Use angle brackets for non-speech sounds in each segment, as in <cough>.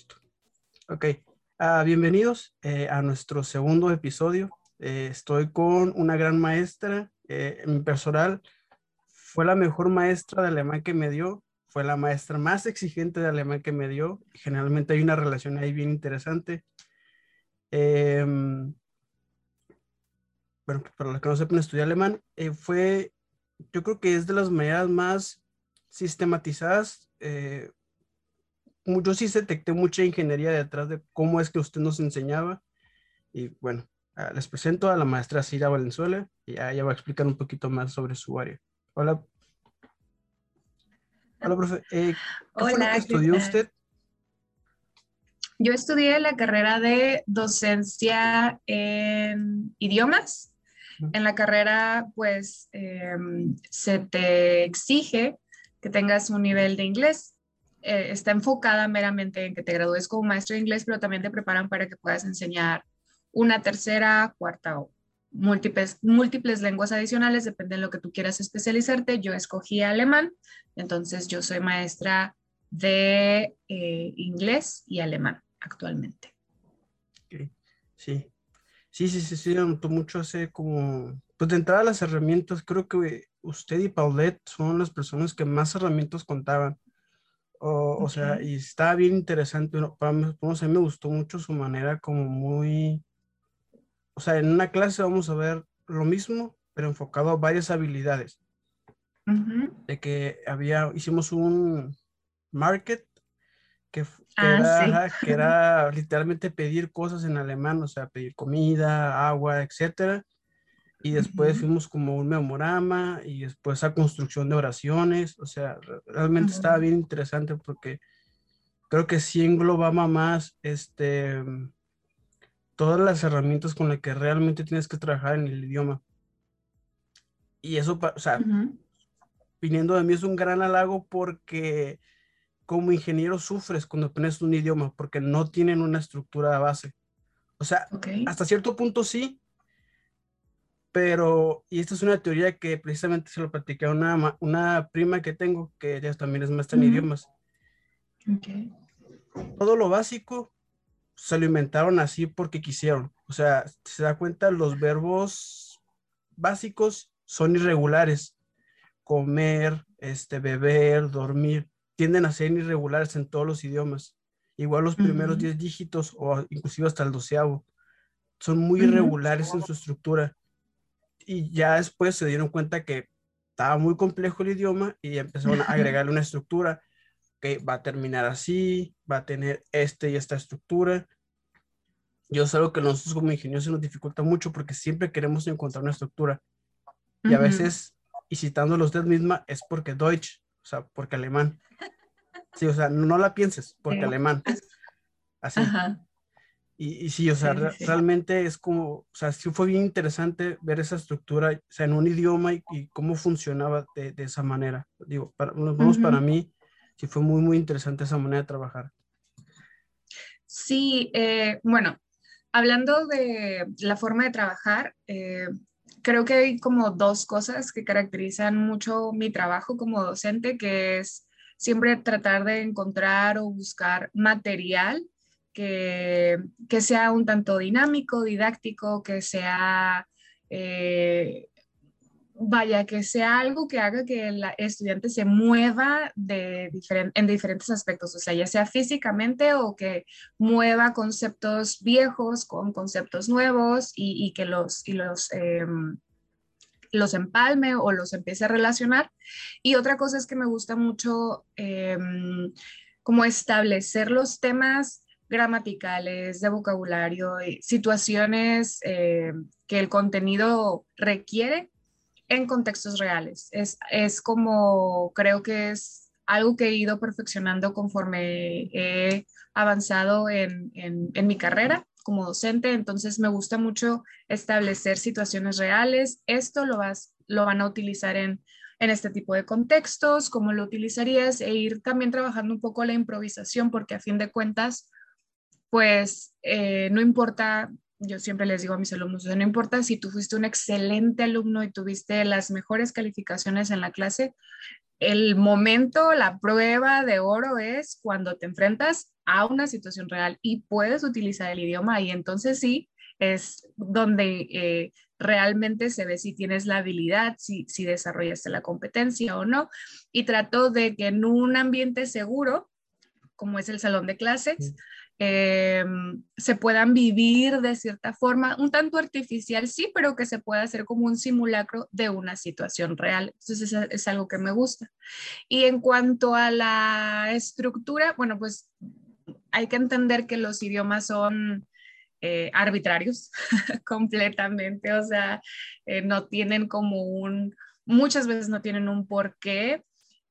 Listo. Ok. Ah, bienvenidos eh, a nuestro segundo episodio. Eh, estoy con una gran maestra. Eh, mi personal fue la mejor maestra de alemán que me dio. Fue la maestra más exigente de alemán que me dio. Generalmente hay una relación ahí bien interesante. Em, bueno, para los que no sepan estudiar alemán, fue, yo creo que es de las maneras más sistematizadas yo sí detecté mucha ingeniería detrás de cómo es que usted nos enseñaba. Y bueno, ah, les presento a la maestra Cira Valenzuela y ella va a explicar un poquito más sobre su área. Hola. Hola, profe. Eh, ¿Qué fue lo que estudió usted? Yo estudié la carrera de docencia en idiomas. En la carrera, pues, em, se te exige que tengas un nivel de inglés eh, está enfocada meramente en que te gradúes como maestro de inglés, pero también te preparan para que puedas enseñar una tercera, cuarta o múltiples, múltiples lenguas adicionales, depende de lo que tú quieras especializarte. Yo escogí alemán, entonces yo soy maestra de eh, inglés y alemán actualmente. Sí, sí, sí, sí, sí, notó mucho hace como, pues de entrada las herramientas, creo que usted y Paulette son las personas que más herramientas contaban. O, sea, y está bien interesante. Para mí, a mí me gustó mucho su manera como muy... O sea, en una clase vamos a ver lo mismo, pero enfocado a varias habilidades. De que había, hicimos un market que, ah, era, que <laughs> era literalmente pedir cosas en alemán, o sea, pedir comida, agua, etcétera y después fuimos como un memorama y después a construcción de oraciones, o sea, realmente estaba bien interesante porque creo que sí englobaba más este, todas las herramientas con las que realmente tienes que trabajar en el idioma. Y eso, o sea, viniendo de mí es un gran halago porque como ingeniero sufres cuando aprendes un idioma porque no tienen una estructura de base. O sea, hasta cierto punto sí, pero, y esta es una teoría que precisamente se lo platicé a una, una prima que tengo, que ella también es maestra en idiomas. Okay. Todo lo básico se lo inventaron así porque quisieron. O sea, se da cuenta, los verbos básicos son irregulares. Comer, este, beber, dormir, tienden a ser irregulares en todos los idiomas. Igual los primeros 10 dígitos o inclusive hasta el doceavo son muy irregulares en su estructura y ya después se dieron cuenta que estaba muy complejo el idioma y empezaron a <laughs> agregarle una estructura que va a terminar así, va a tener este y esta estructura. Yo sé algo que nosotros como ingenieros se nos dificulta mucho porque siempre queremos encontrar una estructura. Y a veces, y citándolos usted misma, es porque Deutsch, o sea, porque alemán. Sí, o sea, no la pienses, porque alemán. <laughs> Así. Y, sí, o sea, realmente es como, o sea, sí fue bien interesante ver esa estructura, o sea, en un idioma y, cómo funcionaba de, de, esa manera. Digo, para, nos para mí, sí fue muy, muy interesante esa manera de trabajar. Sí, eh, bueno, hablando de la forma de trabajar, eh, creo que hay como dos cosas que caracterizan mucho mi trabajo como docente, que es siempre tratar de encontrar o buscar material que, sea un tanto dinámico, didáctico, que sea, eh, vaya, que sea algo que haga que el estudiante se mueva de en diferentes aspectos, o sea, ya sea físicamente o que mueva conceptos viejos con conceptos nuevos y, que los, y los em, los empalme o los empiece a relacionar. Y otra cosa es que me gusta mucho em, como establecer los temas gramaticales, de vocabulario, situaciones eh, que el contenido requiere en contextos reales. Es, es como, creo que es algo que he ido perfeccionando conforme he avanzado en, en, mi carrera como docente, entonces me gusta mucho establecer situaciones reales. Esto lo, vas, lo van a utilizar en, en este tipo de contextos, cómo lo utilizarías e ir también trabajando un poco la improvisación, porque a fin de cuentas, pues eh, no importa, yo siempre les digo a mis alumnos, no importa si tú fuiste un excelente alumno y tuviste las mejores calificaciones en la clase, el momento, la prueba de oro es cuando te enfrentas a una situación real y puedes utilizar el idioma y entonces sí es donde eh, realmente se ve si tienes la habilidad, si, si desarrollaste la competencia o no. Y trato de que en un ambiente seguro, como es el salón de clases, eh, se puedan vivir de cierta forma, un tanto artificial, sí, pero que se pueda hacer como un simulacro de una situación real. Entonces es, es algo que me gusta. Y en cuanto a la estructura, bueno, pues hay que entender que los idiomas son eh, arbitrarios <laughs> completamente, o sea, eh, no tienen como un, muchas veces no tienen un porqué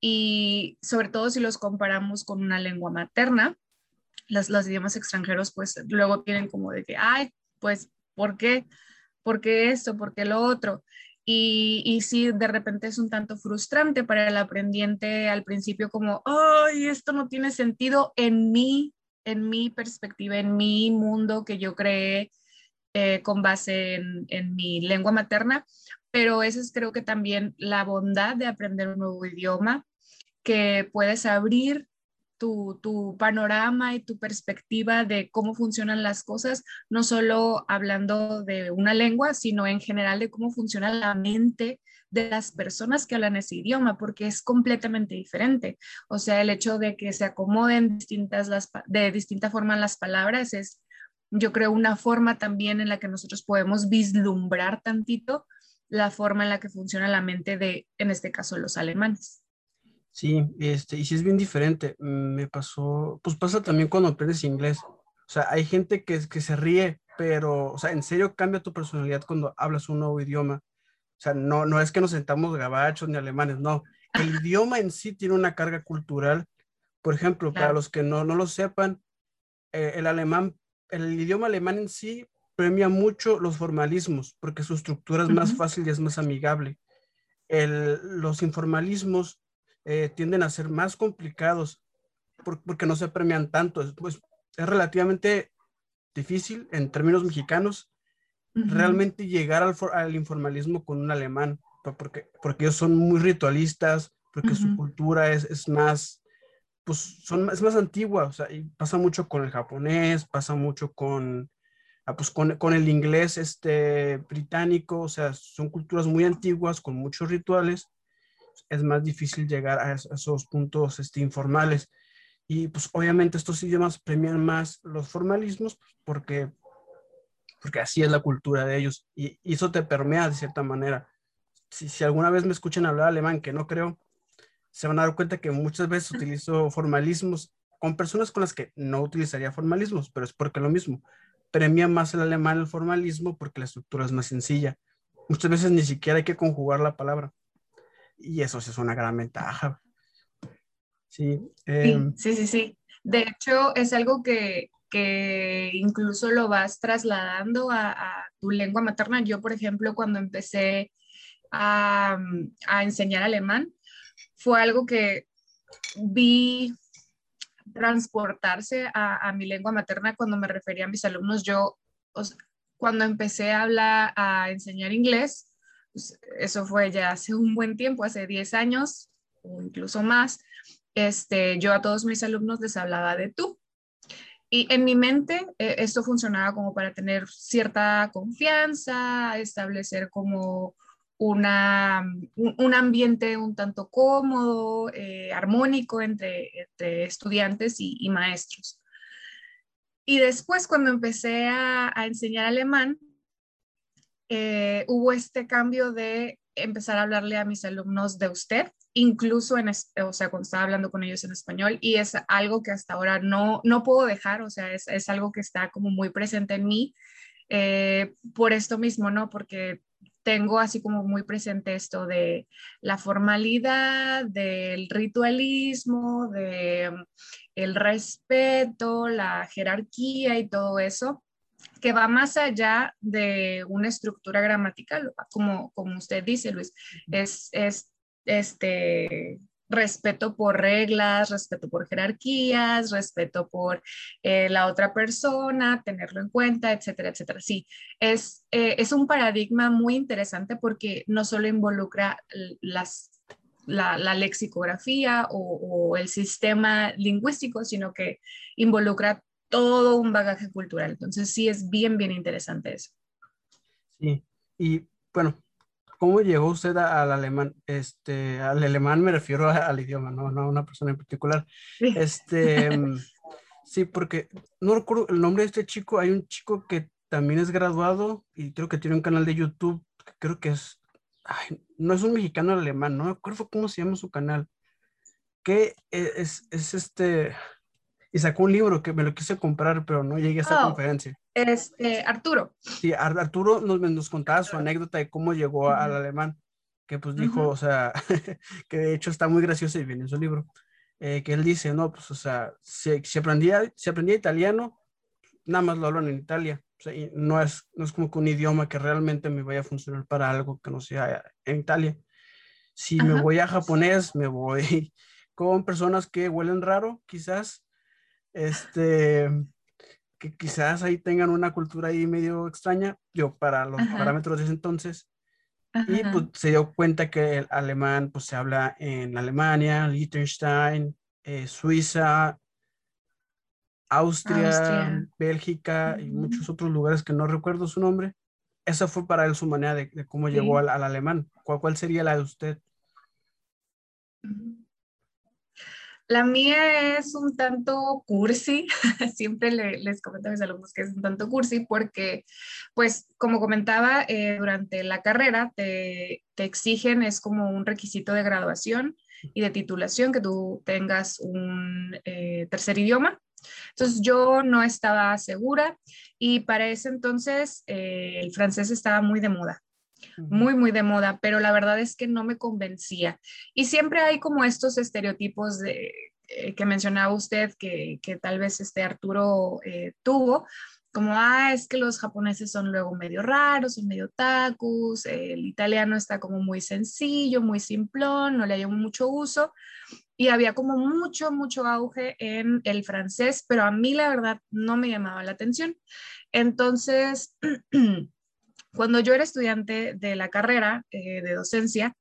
y sobre todo si los comparamos con una lengua materna, los, los idiomas extranjeros pues luego tienen como de que, ay, pues, ¿por qué? ¿Por qué esto? ¿Por qué lo otro? Y, y sí, de repente es un tanto frustrante para el aprendiente al principio como, ay, esto no tiene sentido en mí en mi perspectiva, en mi mundo que yo creé eh, con base en, mi lengua materna, pero esa es creo que también la bondad de aprender un nuevo idioma, que puedes abrir tu, tu, panorama y tu perspectiva de cómo funcionan las cosas, no solo hablando de una lengua, sino en general de cómo funciona la mente de las personas que hablan ese idioma, porque es completamente diferente. O sea, el hecho de que se acomoden distintas las, de distinta forma las palabras es, yo creo, una forma también en la que nosotros podemos vislumbrar tantito la forma en la que funciona la mente de, en este caso, los alemanes. Sí, este, y sí es bien diferente. Me pasó, pues pasa también cuando aprendes inglés. O sea, hay gente que, que se ríe, pero, o sea, en serio cambia tu personalidad cuando hablas un nuevo idioma. O sea, no, no es que nos sentamos gabachos ni alemanes, no. El idioma en sí tiene una carga cultural. Por ejemplo, para los que no, no lo sepan, eh, el alemán, el idioma alemán en sí premia mucho los formalismos porque su estructura es más fácil y es más amigable. El, los informalismos eh, tienden a ser más complicados porque no se premian tanto. Pues, es relativamente difícil en términos mexicanos realmente llegar al, al, informalismo con un alemán, porque, porque ellos son muy ritualistas, porque su cultura es, es, más, pues son, es más antigua, o sea, y pasa mucho con el japonés, pasa mucho con, ah, pues con, con, el inglés este, británico, o sea, son culturas muy antiguas, con muchos rituales, es más difícil llegar a, esos puntos este, informales. Y pues obviamente estos idiomas premian más los formalismos porque porque así es la cultura de ellos y, eso te permea de cierta manera. Si, si, alguna vez me escuchan hablar alemán, que no creo, se van a dar cuenta que muchas veces utilizo formalismos con personas con las que no utilizaría formalismos, pero es porque lo mismo. Premia más el alemán el formalismo porque la estructura es más sencilla. Muchas veces ni siquiera hay que conjugar la palabra. Y eso sí es una gran ventaja. Sí, eh, sí, sí, sí. De hecho, es algo que, que incluso lo vas trasladando a, tu lengua materna. Yo, por ejemplo, cuando empecé a, enseñar alemán, fue algo que vi transportarse a, mi lengua materna cuando me refería a mis alumnos. Yo, cuando empecé a hablar, a enseñar inglés, eso fue ya hace un buen tiempo, hace 10 años o incluso más, este, yo a todos mis alumnos les hablaba de tú. Y en mi mente eh, esto funcionaba como para tener cierta confianza, establecer como una, un, ambiente un tanto cómodo, eh, armónico entre, estudiantes y, maestros. Y después cuando empecé a, enseñar alemán, eh, hubo este cambio de empezar a hablarle a mis alumnos de usted incluso en, o sea, cuando estaba hablando con ellos en español y es algo que hasta ahora no, no puedo dejar, o sea, es, es algo que está como muy presente en mí eh, por esto mismo, ¿no? Porque tengo así como muy presente esto de la formalidad, del ritualismo, de mm, el respeto, la jerarquía y todo eso que va más allá de una estructura gramatical, como, como usted dice, Luis, es, es este, respeto por reglas, respeto por jerarquías, respeto por eh, la otra persona, tenerlo en cuenta, etcétera, etcétera. Sí, es, eh, es un paradigma muy interesante porque no solo involucra las, la, lexicografía o, el sistema lingüístico, sino que involucra todo un bagaje cultural. Entonces sí es bien, bien interesante eso. Sí, y bueno, ¿cómo llegó usted al alemán? Este, al alemán me refiero al idioma, no, no a una persona en particular. Este, sí, porque no recuerdo el nombre de este chico, hay un chico que también es graduado y creo que tiene un canal de YouTube, creo que es, no es un mexicano alemán, no me acuerdo cómo se llama su canal, que es, es este, y sacó un libro que me lo quise comprar, pero no llegué a esa oh, conferencia. Este, Arturo. Sí, Arturo nos, nos contaba su anécdota de cómo llegó al alemán, que pues dijo, o sea, <laughs> que de hecho está muy gracioso y viene en su libro, eh, que él dice, no, pues, o sea, si, si, aprendía, si aprendía italiano, nada más lo hablan en Italia. O sea, y no, es, no es como que un idioma que realmente me vaya a funcionar para algo que no sea en Italia. Si me voy a japonés, me voy <laughs> con personas que huelen raro, quizás, este, que quizás ahí tengan una cultura ahí medio extraña, yo para los parámetros de ese entonces. Y pues se dio cuenta que el alemán pues se habla en Alemania, Liechtenstein, eh, Suiza, Austria, Bélgica y muchos otros lugares que no recuerdo su nombre. Esa fue para él su manera de, cómo llegó al, al, alemán. ¿Cuál, ¿Cuál sería la de usted? La mía es un tanto cursi, <laughs> siempre les comento a mis alumnos que es un tanto cursi porque, pues, como comentaba, eh, durante la carrera te, exigen, es como un requisito de graduación y de titulación que tú tengas un eh, tercer idioma. Entonces yo no estaba segura y para ese entonces eh, el francés estaba muy de moda muy, muy de moda, pero la verdad es que no me convencía. Y siempre hay como estos estereotipos de, eh, que mencionaba usted que, que, tal vez este Arturo eh, tuvo, como, ah, es que los japoneses son luego medio raros, son medio tacos, el italiano está como muy sencillo, muy simplón, no le hay mucho uso. Y había como mucho, mucho auge en el francés, pero a mí la verdad no me llamaba la atención. Entonces, <clears throat> Cuando yo era estudiante de la carrera eh, de docencia,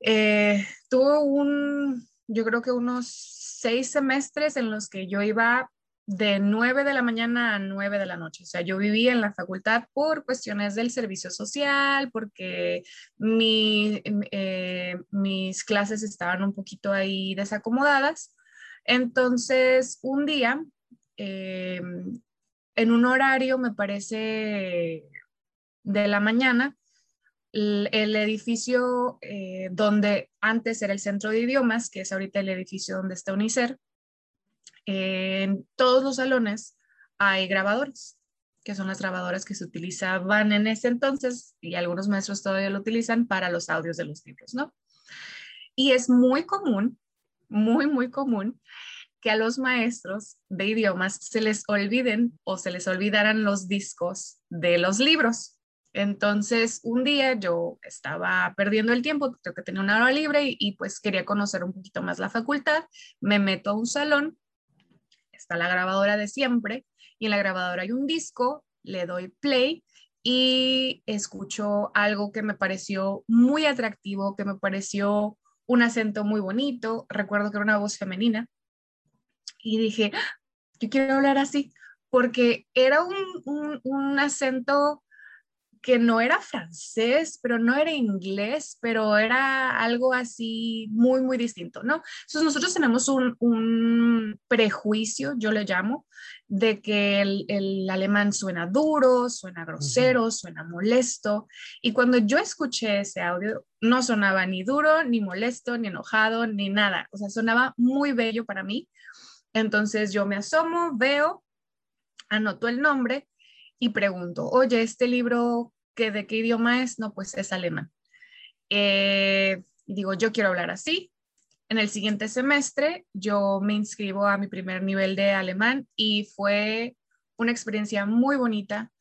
eh, un, yo creo que unos seis semestres en los que yo iba de 9 de la mañana a 9 de la noche. O sea, yo vivía en la facultad por cuestiones del servicio social, porque mi, eh, mis clases estaban un poquito ahí desacomodadas. Entonces, un día, en un horario, me parece de la mañana, el, edificio eh, donde antes era el centro de idiomas, que es ahorita el edificio donde está UNICER, en todos los salones hay grabadores, que son las grabadoras que se utilizaban en ese entonces y algunos maestros todavía lo utilizan para los audios de los libros, ¿no? Y es muy común, muy, muy común que a los maestros de idiomas se les olviden o se les olvidaran los discos de los libros. Entonces, un día yo estaba perdiendo el tiempo, creo que tenía una hora libre y, pues quería conocer un poquito más la facultad. Me meto a un salón, está la grabadora de siempre y en la grabadora hay un disco, le doy play y escucho algo que me pareció muy atractivo, que me pareció un acento muy bonito. Recuerdo que era una voz femenina y dije, ah, yo quiero hablar así, porque era un, un acento que no era francés, pero no era inglés, pero era algo así muy, muy distinto, ¿no? Entonces nosotros tenemos un, prejuicio, yo le llamo, de que el, alemán suena duro, suena grosero, suena molesto. Y cuando yo escuché ese audio, no sonaba ni duro, ni molesto, ni enojado, ni nada. O sea, sonaba muy bello para mí. Entonces yo me asomo, veo, anoto el nombre y pregunto, oye, este libro, ¿qué, ¿de qué idioma es? No, pues es alemán. Eh, digo, yo quiero hablar así. En el siguiente semestre yo me inscribo a mi primer nivel de alemán y fue una experiencia muy bonita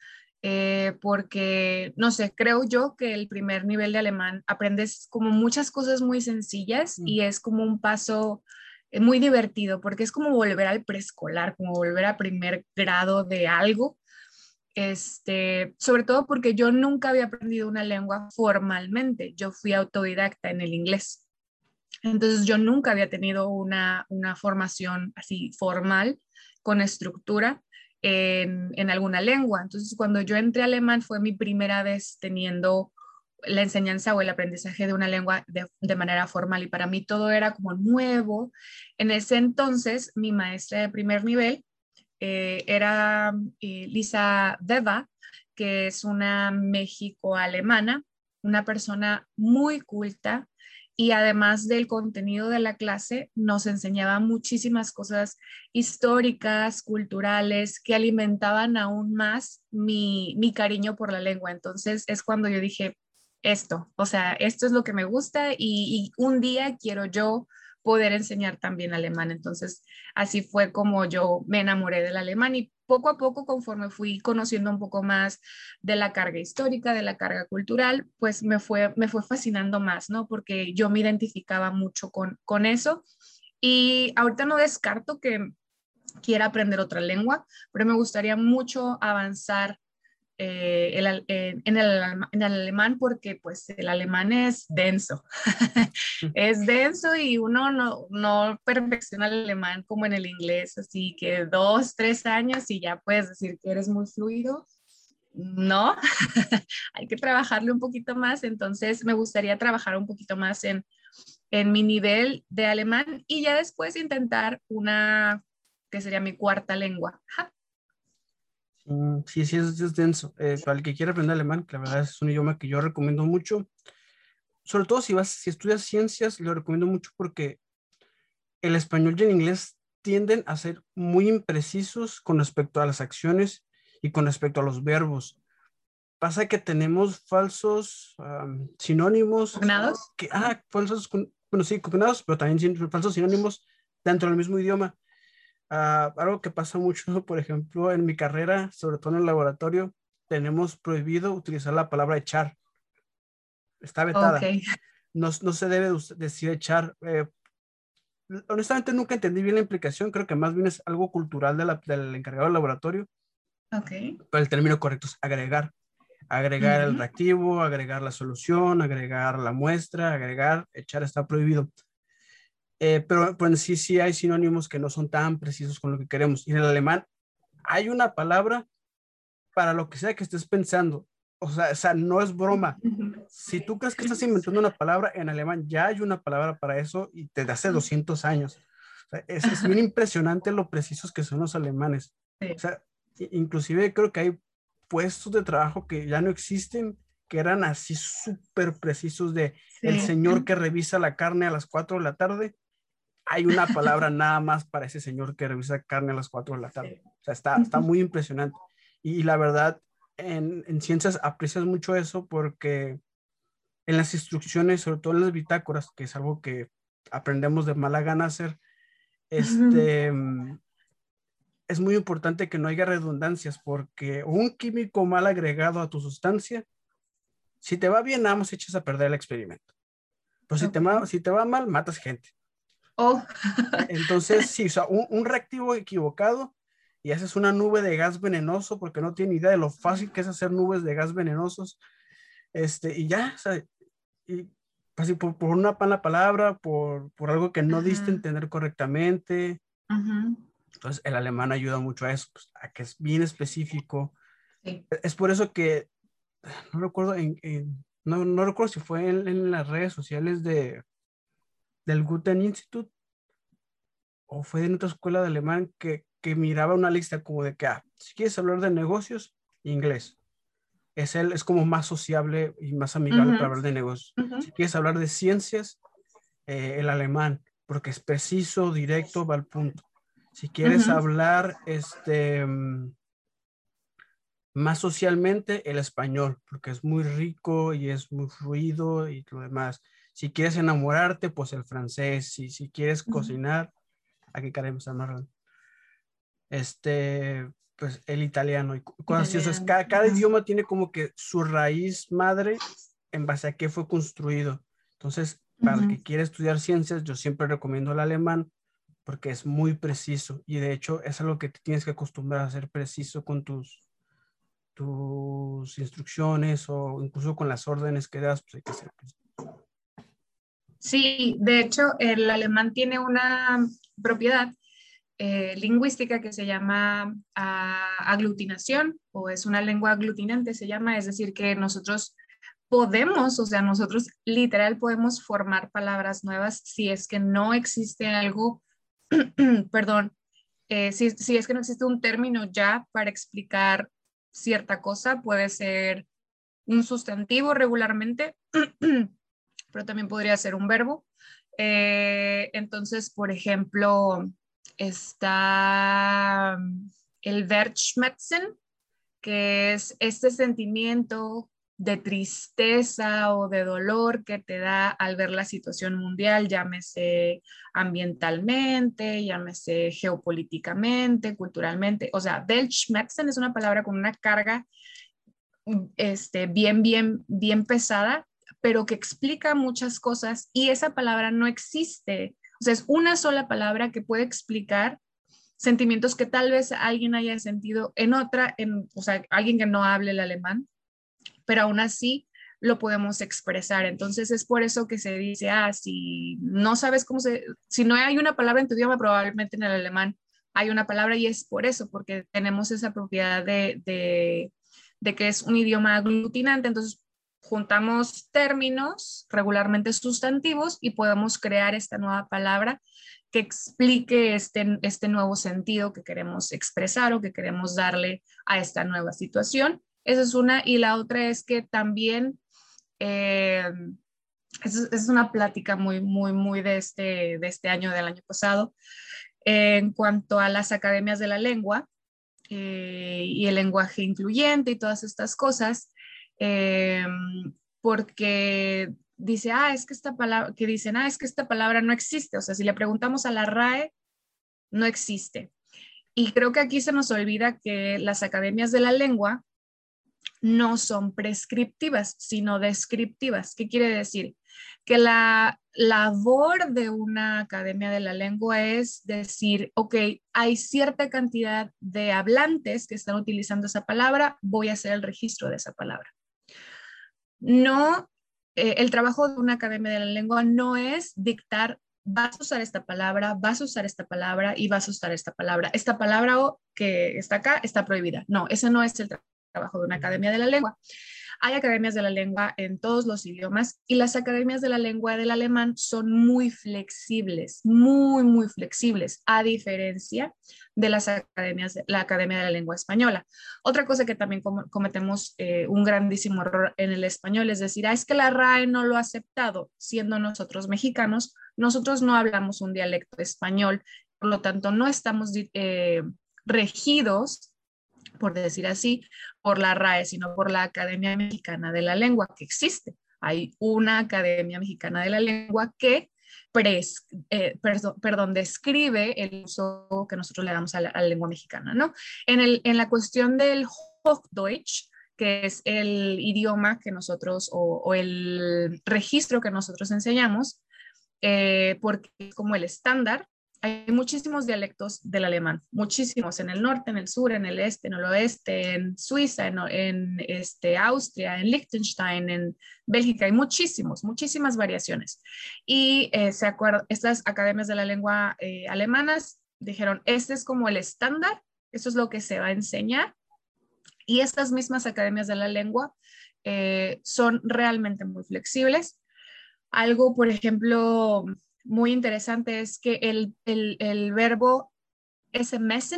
eh, porque, no sé, creo yo que el primer nivel de alemán aprendes como muchas cosas muy sencillas mm. y es como un paso eh, muy divertido porque es como volver al preescolar, como volver a primer grado de algo este, sobre todo porque yo nunca había aprendido una lengua formalmente, yo fui autodidacta en el inglés. Entonces yo nunca había tenido una, una formación así formal, con estructura en, en, alguna lengua. Entonces cuando yo entré a alemán fue mi primera vez teniendo la enseñanza o el aprendizaje de una lengua de, de, manera formal y para mí todo era como nuevo. En ese entonces mi maestra de primer nivel eh, era eh, Lisa Deva, que es una México-alemana, una persona muy culta y además del contenido de la clase nos enseñaba muchísimas cosas históricas, culturales, que alimentaban aún más mi, mi cariño por la lengua. Entonces es cuando yo dije, esto, o sea, esto es lo que me gusta y, y, un día quiero yo poder enseñar también alemán. Entonces, así fue como yo me enamoré del alemán y poco a poco, conforme fui conociendo un poco más de la carga histórica, de la carga cultural, pues me fue, me fue fascinando más, ¿no? Porque yo me identificaba mucho con, con eso. Y ahorita no descarto que quiera aprender otra lengua, pero me gustaría mucho avanzar eh, el, eh, en, el, en, el, alemán porque pues el alemán es denso, <laughs> es denso y uno no, no perfecciona el alemán como en el inglés, así que dos, tres años y ya puedes decir que eres muy fluido. No, <laughs> hay que trabajarle un poquito más, entonces me gustaría trabajar un poquito más en, en mi nivel de alemán y ya después intentar una que sería mi cuarta lengua. Mm, sí, sí, es, denso. Eh, para el que quiera aprender alemán, que la verdad es un idioma que yo recomiendo mucho. Sobre todo si vas, si estudias ciencias, lo recomiendo mucho porque el español y el inglés tienden a ser muy imprecisos con respecto a las acciones y con respecto a los verbos. Pasa que tenemos falsos sinónimos. ¿Cognados? Que, ah, falsos, bueno, sí, cognados, pero también falsos sinónimos dentro del mismo idioma. Ah, algo que pasa mucho, <laughs> por ejemplo, en mi carrera, sobre todo en el laboratorio, tenemos prohibido utilizar la palabra echar. Está vetada. No, no, se debe decir echar. Eh, honestamente nunca entendí bien la implicación, creo que más bien es algo cultural de la, del encargado del laboratorio. Okay. Pero el término correcto es agregar. Agregar el reactivo, agregar la solución, agregar la muestra, agregar, echar está prohibido. Eh, pero, pues sí, sí hay sinónimos que no son tan precisos con lo que queremos. Y en el alemán hay una palabra para lo que sea que estés pensando. O sea, o sea, no es broma. Si tú crees que estás inventando una palabra en alemán, ya hay una palabra para eso y te hace 200 años. O sea, es, es, bien impresionante lo precisos que son los alemanes. O sea, inclusive creo que hay puestos de trabajo que ya no existen, que eran así súper precisos de sí. el señor que revisa la carne a las 4 de la tarde hay una palabra nada más para ese señor que revisa carne a las 4 de la tarde. O sea, está, está muy impresionante. Y, la verdad, en, en, ciencias aprecias mucho eso porque en las instrucciones, sobre todo en las bitácoras, que es algo que aprendemos de mala gana hacer, este, es muy importante que no haya redundancias porque un químico mal agregado a tu sustancia, si te va bien, nada más echas a perder el experimento. Pero si, okay. te, si te va mal, matas gente. Oh. <laughs> Entonces, sí, o sea, un, un, reactivo equivocado y haces una nube de gas venenoso porque no tiene idea de lo fácil que es hacer nubes de gas venenosos. Este, y ya, o sea, y así por, por, una mala palabra, por, por algo que no uh -huh. diste entender correctamente. Uh -huh. Entonces, el alemán ayuda mucho a eso, pues, a que es bien específico. Sí. Es por eso que, no recuerdo, en, en, no, no recuerdo si fue en, en las redes sociales de, del Guten Institut o fue en otra escuela de alemán que, que miraba una lista como de que, ah, si quieres hablar de negocios, inglés. Es, el, es como más sociable y más amigable uh -huh. para hablar de negocios. Uh -huh. Si quieres hablar de ciencias, eh, el alemán, porque es preciso, directo, va al punto. Si quieres uh -huh. hablar este, más socialmente, el español, porque es muy rico y es muy fluido y lo demás. Si quieres enamorarte, pues el francés. Si, si quieres cocinar, aquí queremos amarrar. Este, pues el italiano y cosas así. O sea, cada, cada idioma tiene como que su raíz madre en base a qué fue construido. Entonces, para uh -huh. el que quiere estudiar ciencias, yo siempre recomiendo el alemán porque es muy preciso y de hecho es algo que te tienes que acostumbrar a ser preciso con tus tus instrucciones o incluso con las órdenes que das, pues hay que ser preciso. Sí, de hecho, el alemán tiene una propiedad eh, lingüística que se llama ah, aglutinación o es una lengua aglutinante, se llama, es decir, que nosotros podemos, o sea, nosotros literal podemos formar palabras nuevas si es que no existe algo, <clears throat> perdón, eh, si, si es que no existe un término ya para explicar cierta cosa, puede ser un sustantivo regularmente, <clears throat> pero también podría ser un verbo. Eh, entonces, por ejemplo, está el Wertschmerzen, que es este sentimiento de tristeza o de dolor que te da al ver la situación mundial, llámese ambientalmente, llámese geopolíticamente, culturalmente. O sea, Weltschmerzen es una palabra con una carga este, bien, bien, bien pesada, pero que explica muchas cosas y esa palabra no existe. O sea, es una sola palabra que puede explicar sentimientos que tal vez alguien haya sentido en otra, en, o sea, alguien que no hable el alemán, pero aún así lo podemos expresar. Entonces es por eso que se dice, ah, si no sabes cómo se, si no hay una palabra en tu idioma, probablemente en el alemán hay una palabra y es por eso, porque tenemos esa propiedad de, de, de que es un idioma aglutinante. Entonces juntamos términos, regularmente sustantivos, y podemos crear esta nueva palabra que explique este, este nuevo sentido que queremos expresar o que queremos darle a esta nueva situación. Esa es una. Y la otra es que también eh, es, una plática muy, muy, muy de este, de este año, del año pasado, en cuanto a las academias de la lengua eh, y el lenguaje incluyente y todas estas cosas, eh, porque dice, ah, es que esta palabra, que dicen, ah, es que esta palabra no existe. O sea, si le preguntamos a la RAE, no existe. Y creo que aquí se nos olvida que las academias de la lengua no son prescriptivas, sino descriptivas. ¿Qué quiere decir? Que la labor de una academia de la lengua es decir, ok, hay cierta cantidad de hablantes que están utilizando esa palabra, voy a hacer el registro de esa palabra. No, eh, el trabajo de una academia de la lengua no es dictar vas a usar esta palabra, vas a usar esta palabra y vas a usar esta palabra. Esta palabra que está acá está prohibida. No, ese no es el trabajo trabajo de una academia de la lengua. Hay academias de la lengua en todos los idiomas y las academias de la lengua del alemán son muy flexibles, muy, muy flexibles, a diferencia de las academias, la Academia de la Lengua Española. Otra cosa que también cometemos eh, un grandísimo error en el español es decir, ah, es que la RAE no lo ha aceptado, siendo nosotros mexicanos, nosotros no hablamos un dialecto español, por lo tanto no estamos eh, regidos por decir así, por la RAE, sino por la Academia Mexicana de la Lengua, que existe. Hay una Academia Mexicana de la Lengua que eh, perdón, describe el uso que nosotros le damos a la, lengua mexicana, ¿no? En, el, en la cuestión del Hochdeutsch, que es el idioma que nosotros o, el registro que nosotros enseñamos, eh, porque es como el estándar, hay muchísimos dialectos del alemán, muchísimos en el norte, en el sur, en el este, en el oeste, en Suiza, en, este, Austria, en Liechtenstein, en Bélgica, hay muchísimos, muchísimas variaciones. Y eh, se acuerdan, estas academias de la lengua eh, alemanas dijeron, este es como el estándar, eso es lo que se va a enseñar. Y estas mismas academias de la lengua eh, son realmente muy flexibles. Algo, por ejemplo, muy interesante es que el, el, el verbo SMS,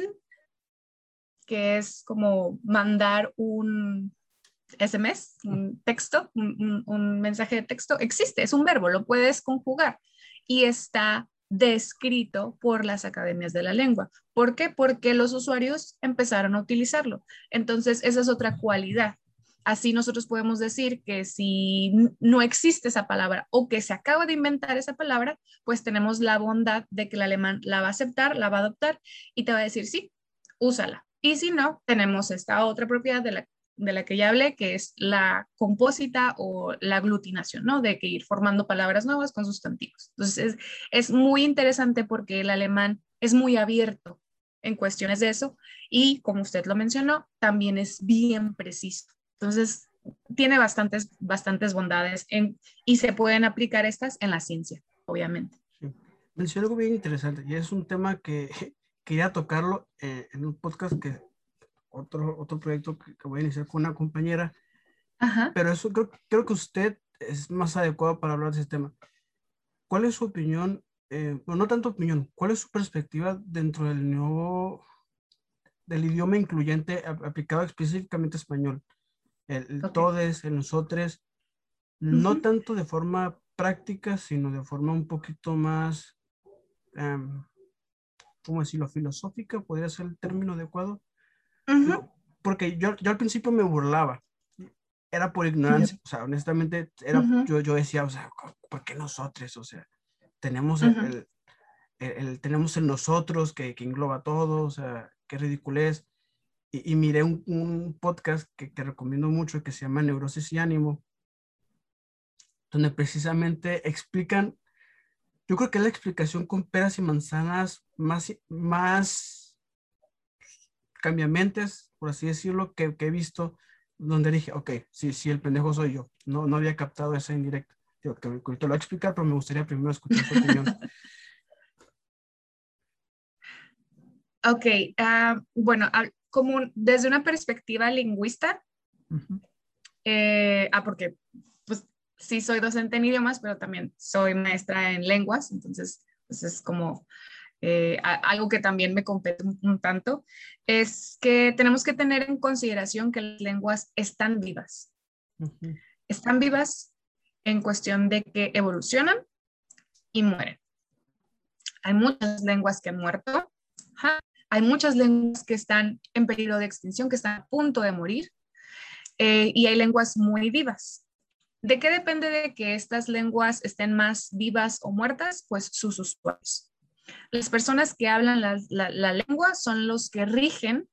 que es como mandar un SMS, un texto, un, un, mensaje de texto, existe, es un verbo, lo puedes conjugar y está descrito por las academias de la lengua. ¿Por qué? Porque los usuarios empezaron a utilizarlo. Entonces, esa es otra cualidad Así nosotros podemos decir que si no existe esa palabra o que se acaba de inventar esa palabra, pues tenemos la bondad de que el alemán la va a aceptar, la va a adoptar y te va a decir, sí, úsala. Y si no, tenemos esta otra propiedad de la, de la que ya hablé, que es la compósita o la aglutinación, ¿no? De que ir formando palabras nuevas con sustantivos. Entonces, es, es muy interesante porque el alemán es muy abierto en cuestiones de eso y, como usted lo mencionó, también es bien preciso. Entonces, tiene bastantes, bastantes bondades en, y se pueden aplicar estas en la ciencia, obviamente. Sí. Mencionó algo bien interesante y es un tema que <laughs> quería tocarlo eh, en un podcast que otro, otro proyecto que, voy a iniciar con una compañera. Ajá. Pero eso creo, creo que usted es más adecuado para hablar de ese tema. ¿Cuál es su opinión? Eh, bueno, no tanto opinión, ¿cuál es su perspectiva dentro del nuevo, del idioma incluyente aplicado específicamente a español? El, todes, el nosotros, no tanto de forma práctica, sino de forma un poquito más, um, ¿cómo decirlo? Filosófica, podría ser el término adecuado. porque yo, yo al principio me burlaba, era por ignorancia, o sea, honestamente, era, yo, yo decía, o sea, ¿por qué nosotros? O sea, tenemos el, el, tenemos el nosotros que, que, engloba todo, o sea, qué ridiculez. Y, y miré un, un podcast que, que, recomiendo mucho que se llama Neurosis y Ánimo, donde precisamente explican, yo creo que es la explicación con peras y manzanas más, más cambiamentes, por así decirlo, que, que he visto donde dije, ok, sí, sí, el pendejo soy yo. No, no había captado esa indirecta. Te, te, lo voy a explicar, pero me gustaría primero escuchar su opinión. <laughs> Ok, uh, bueno, como desde una perspectiva lingüista, uh -huh. eh, ah, porque pues sí soy docente en idiomas, pero también soy maestra en lenguas, entonces pues es como eh, algo que también me compete un, un, tanto, es que tenemos que tener en consideración que las lenguas están vivas. Uh -huh. Están vivas en cuestión de que evolucionan y mueren. Hay muchas lenguas que han muerto. Hay muchas lenguas que están en peligro de extinción, que están a punto de morir, eh, y hay lenguas muy vivas. ¿De qué depende de que estas lenguas estén más vivas o muertas? Pues sus usuarios. Las personas que hablan la, lengua son los que rigen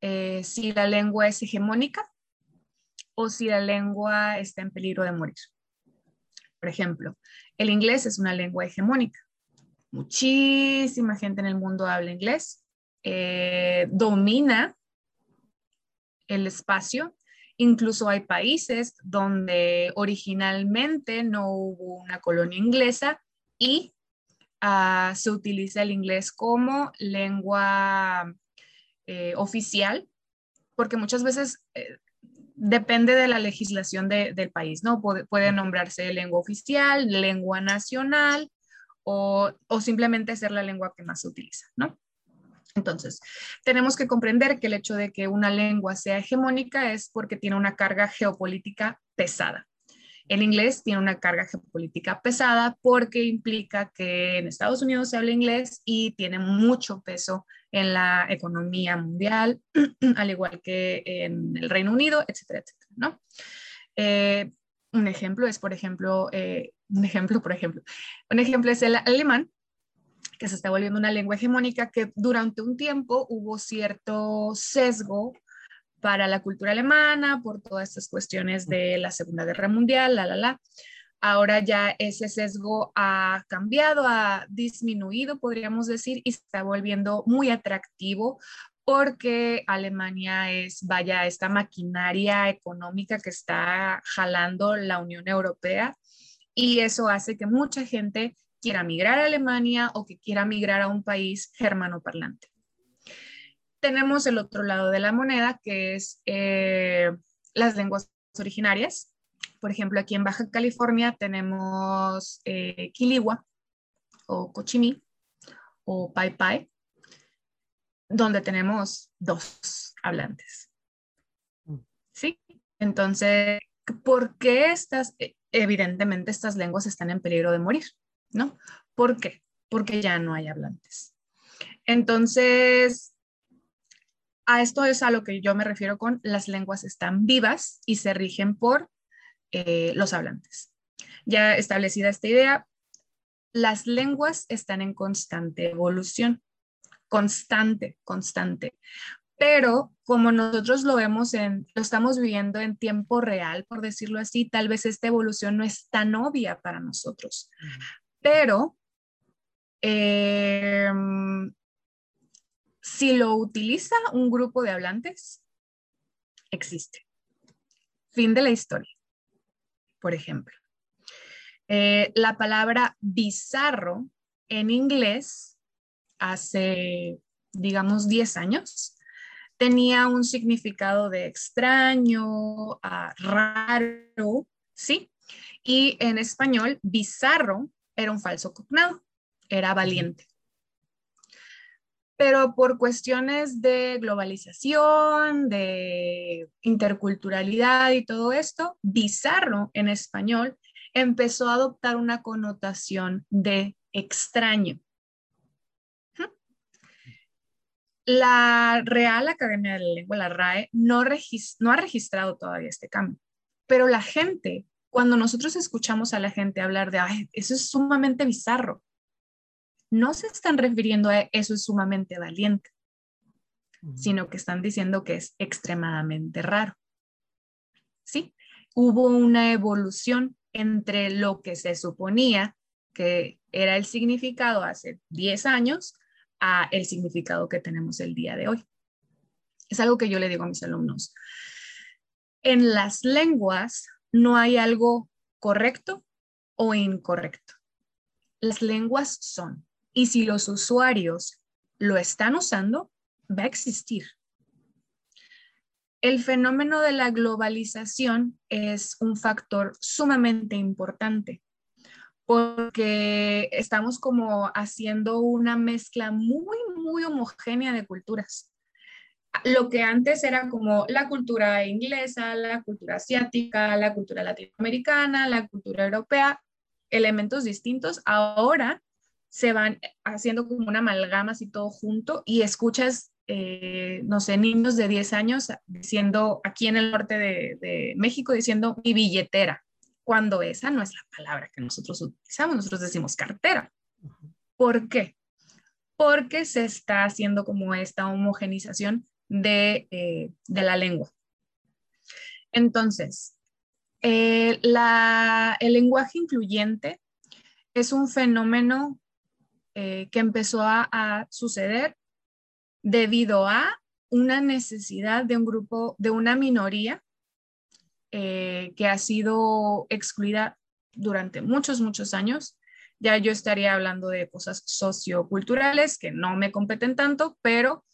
eh, si la lengua es hegemónica o si la lengua está en peligro de morir. Por ejemplo, el inglés es una lengua hegemónica. Muchísima gente en el mundo habla inglés, eh, domina el espacio. Incluso hay países donde originalmente no hubo una colonia inglesa y uh, se utiliza el inglés como lengua eh, oficial, porque muchas veces eh, depende de la legislación de, del país, ¿no? Puede, puede, nombrarse lengua oficial, lengua nacional o, o, simplemente ser la lengua que más se utiliza, ¿no? Entonces, tenemos que comprender que el hecho de que una lengua sea hegemónica es porque tiene una carga geopolítica pesada. El inglés tiene una carga geopolítica pesada porque implica que en Estados Unidos se habla inglés y tiene mucho peso en la economía mundial, <clears throat> al igual que en el Reino Unido, etcétera, etcétera, ¿no? Eh, un ejemplo es, por ejemplo, eh, un ejemplo, por ejemplo, un ejemplo es el alemán, que se está volviendo una lengua hegemónica que durante un tiempo hubo cierto sesgo para la cultura alemana, por todas estas cuestiones de la Segunda Guerra Mundial, la, la, la. Ahora ya ese sesgo ha cambiado, ha disminuido, podríamos decir, y está volviendo muy atractivo porque Alemania es, vaya, esta maquinaria económica que está jalando la Unión Europea y eso hace que mucha gente quiera migrar a Alemania o que quiera migrar a un país germanoparlante tenemos el otro lado de la moneda, que es eh, las lenguas originarias. Por ejemplo, aquí en Baja California tenemos eh, o Cochimí o Pai Pai, donde tenemos dos hablantes. ¿Sí? Entonces, ¿por qué estas, e, evidentemente estas lenguas están en peligro de morir? ¿No? ¿Por qué? Porque ya no hay hablantes. Entonces, a esto es a lo que yo me refiero con las lenguas están vivas y se rigen por eh, los hablantes. Ya establecida esta idea, las lenguas están en constante evolución, constante, constante. Pero como nosotros lo vemos en, lo estamos viviendo en tiempo real, por decirlo así, tal vez esta evolución no es tan obvia para nosotros. Pero eh, si lo utiliza un grupo de hablantes, existe. Fin de la historia. Por ejemplo, eh, la palabra bizarro en inglés hace, digamos, 10 años tenía un significado de extraño, ah, raro, ¿sí? Y en español, bizarro era un falso cognado, era valiente. Pero por cuestiones de globalización, de interculturalidad y todo esto, bizarro en español empezó a adoptar una connotación de extraño. La Real Academia de la Lengua, la RAE, no, no ha registrado todavía este cambio, pero la gente, cuando nosotros escuchamos a la gente hablar de, Ay, eso es sumamente bizarro, no se están refiriendo a eso es sumamente valiente, sino que están diciendo que es extremadamente raro. ¿Sí? Hubo una evolución entre lo que se suponía que era el significado hace 10 años a el significado que tenemos el día de hoy. Es algo que yo le digo a mis alumnos. En las lenguas no hay algo correcto o incorrecto. Las lenguas son. Y si los usuarios lo están usando, va a existir. El fenómeno de la globalización es un factor sumamente importante porque estamos como haciendo una mezcla muy, muy homogénea de culturas. Lo que antes era como la cultura inglesa, la cultura asiática, la cultura latinoamericana, la cultura europea, elementos distintos, ahora se van haciendo como una amalgama así todo junto y escuchas, eh, no sé, niños de 10 años diciendo aquí en el norte de, de México, diciendo mi billetera cuando esa no es la palabra que nosotros utilizamos, nosotros decimos cartera. ¿Por qué? Porque se está haciendo como esta homogenización de, eh, la lengua. Entonces, eh, el lenguaje incluyente es un fenómeno eh, que empezó a, suceder debido a una necesidad de un grupo, de una minoría que ha sido excluida durante muchos, muchos años. Ya yo estaría hablando de cosas socioculturales que no me competen tanto, pero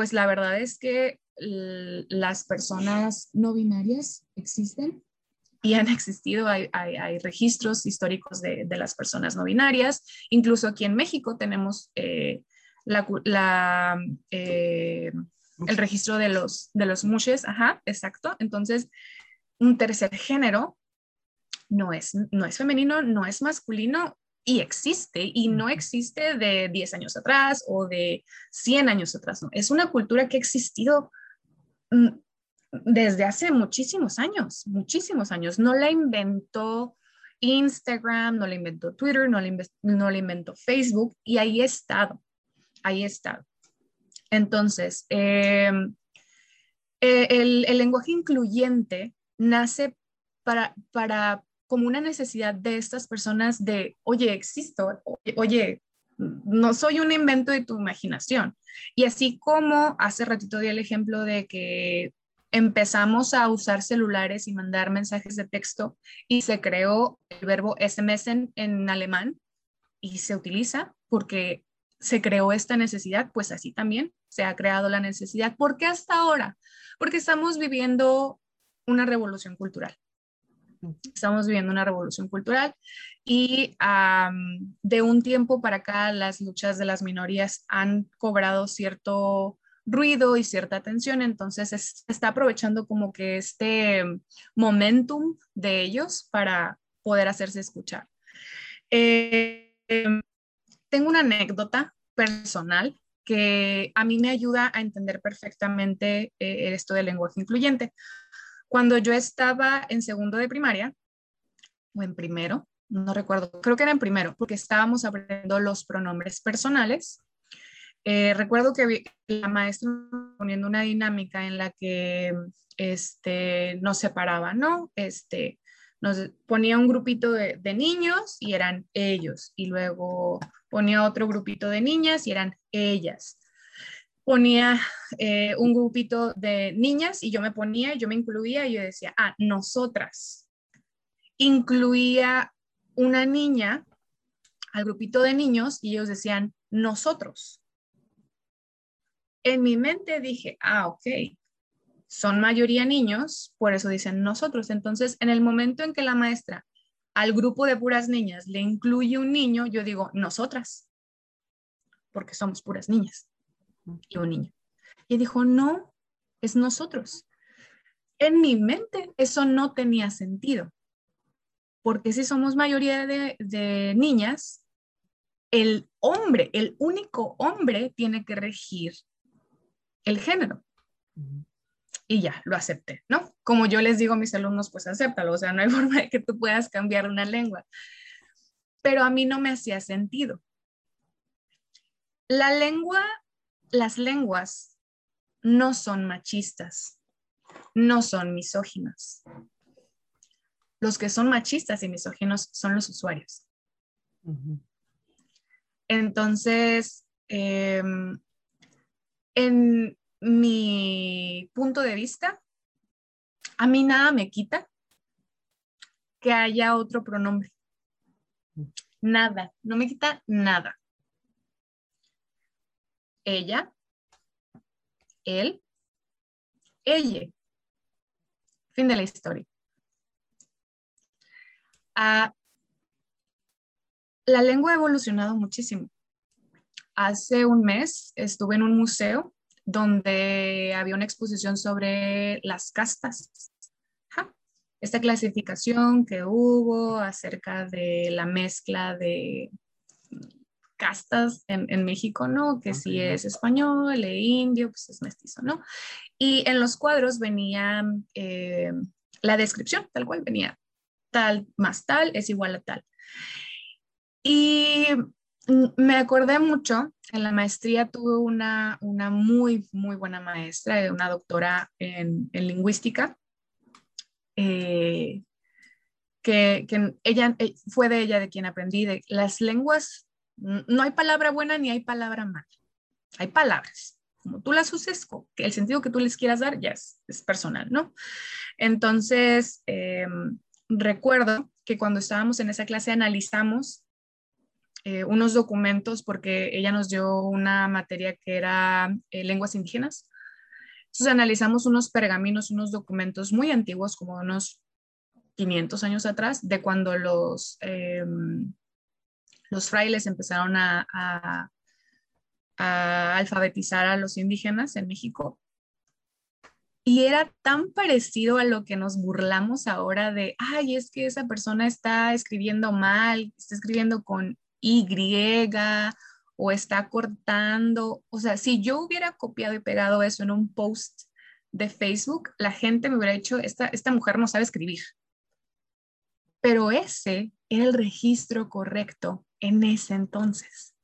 pues la verdad es que las personas no binarias existen y han existido, hay, registros históricos de, las personas no binarias. Incluso aquí en México tenemos eh, la, eh, el registro de los, de los mushes, ajá, exacto. Entonces, un tercer género no es, no es femenino, no es masculino y existe y no existe de 10 años atrás o de 100 años atrás, no. Es una cultura que ha existido mm, desde hace muchísimos años, muchísimos años. No la inventó Instagram, no la inventó Twitter, no la, no la inventó Facebook y ahí ha estado, ahí ha estado. Entonces, em, eh, el, el lenguaje incluyente nace para, para como una necesidad de estas personas de, oye, existo, oye, no soy un invento de tu imaginación. Y así como hace ratito di el ejemplo de que empezamos a usar celulares y mandar mensajes de texto y se creó el verbo SMS en, alemán y se utiliza porque se creó esta necesidad, pues así también se ha creado la necesidad. ¿Por qué hasta ahora? Porque estamos viviendo una revolución cultural. Estamos viviendo una revolución cultural y de un tiempo para acá las luchas de las minorías han cobrado cierto ruido y cierta atención, entonces se está aprovechando como que este momentum de ellos para poder hacerse escuchar. Eh, tengo una anécdota personal que a mí me ayuda a entender perfectamente eh, esto del lenguaje incluyente. Cuando yo estaba en segundo de primaria, o en primero, no recuerdo, creo que era en primero, porque estábamos aprendiendo los pronombres personales. Eh, recuerdo que la maestra poniendo una dinámica en la que este, nos separaba, ¿no? Este, nos ponía un grupito de, de, niños y eran ellos, y luego ponía otro grupito de niñas y eran ellas. Ponía eh, un grupito de niñas y yo me ponía, yo me incluía y yo decía, ah, nosotras. Incluía una niña al grupito de niños y ellos decían, nosotros. En mi mente dije, ah, ok, son mayoría niños, por eso dicen nosotros. Entonces, en el momento en que la maestra al grupo de puras niñas le incluye un niño, yo digo, nosotras, porque somos puras niñas y un niño. Y dijo, no, es nosotros. En mi mente eso no tenía sentido, porque si somos mayoría de, niñas, el hombre, el único hombre tiene que regir el género y ya, lo acepté, ¿no? Como yo les digo a mis alumnos, pues acéptalo, o sea, no hay <laughs> forma de que tú puedas cambiar una lengua. Pero a mí no me hacía sentido. La lengua, las lenguas no son machistas, no son misóginas. Los que son machistas y misóginos son los usuarios. Entonces, em, en, mi punto de vista, a mí nada me quita que haya otro pronombre. Nada, no me quita nada. Ella, él, ella. Fin de la historia. Ah, la lengua ha evolucionado muchísimo. Hace un mes estuve en un museo donde había una exposición sobre las castas. Esta clasificación que hubo acerca de la mezcla de castas en, México, ¿no? Que si es español, e indio, pues es mestizo, ¿no? Y en los cuadros venía eh, la descripción, tal cual venía, tal más tal es igual a tal. Y me acordé mucho, en la maestría tuve una, una muy, muy buena maestra, una doctora en, lingüística, eh, que, ella eh, fue de ella de quien aprendí de las lenguas, no hay palabra buena ni hay palabra mala, hay palabras. Como tú las uses, el sentido que tú les quieras dar ya es, personal, ¿no? Entonces, em, recuerdo que cuando estábamos en esa clase analizamos eh, unos documentos porque ella nos dio una materia que era eh, lenguas indígenas. Entonces analizamos unos pergaminos, unos documentos muy antiguos, como unos 500 años atrás, de cuando los, em, los frailes empezaron a, a, a alfabetizar a los indígenas en México. Y era tan parecido a lo que nos burlamos ahora de, ay, es que esa persona está escribiendo mal, está escribiendo con y o está cortando. O sea, si yo hubiera copiado y pegado eso en un post de Facebook, la gente me hubiera dicho, esta, esta mujer no sabe escribir. Pero ese era el registro correcto en ese entonces.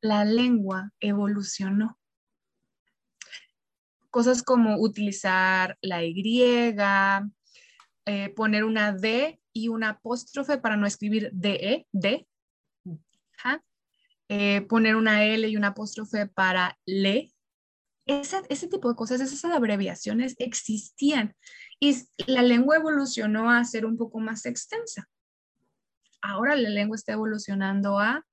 La lengua evolucionó. Cosas como utilizar la Y, eh, poner una D y una apóstrofe para no escribir DE, D, eh, poner una L y una apóstrofe para le. Ese, tipo de cosas, esas abreviaciones existían y la lengua evolucionó a ser un poco más extensa. Ahora la lengua está evolucionando a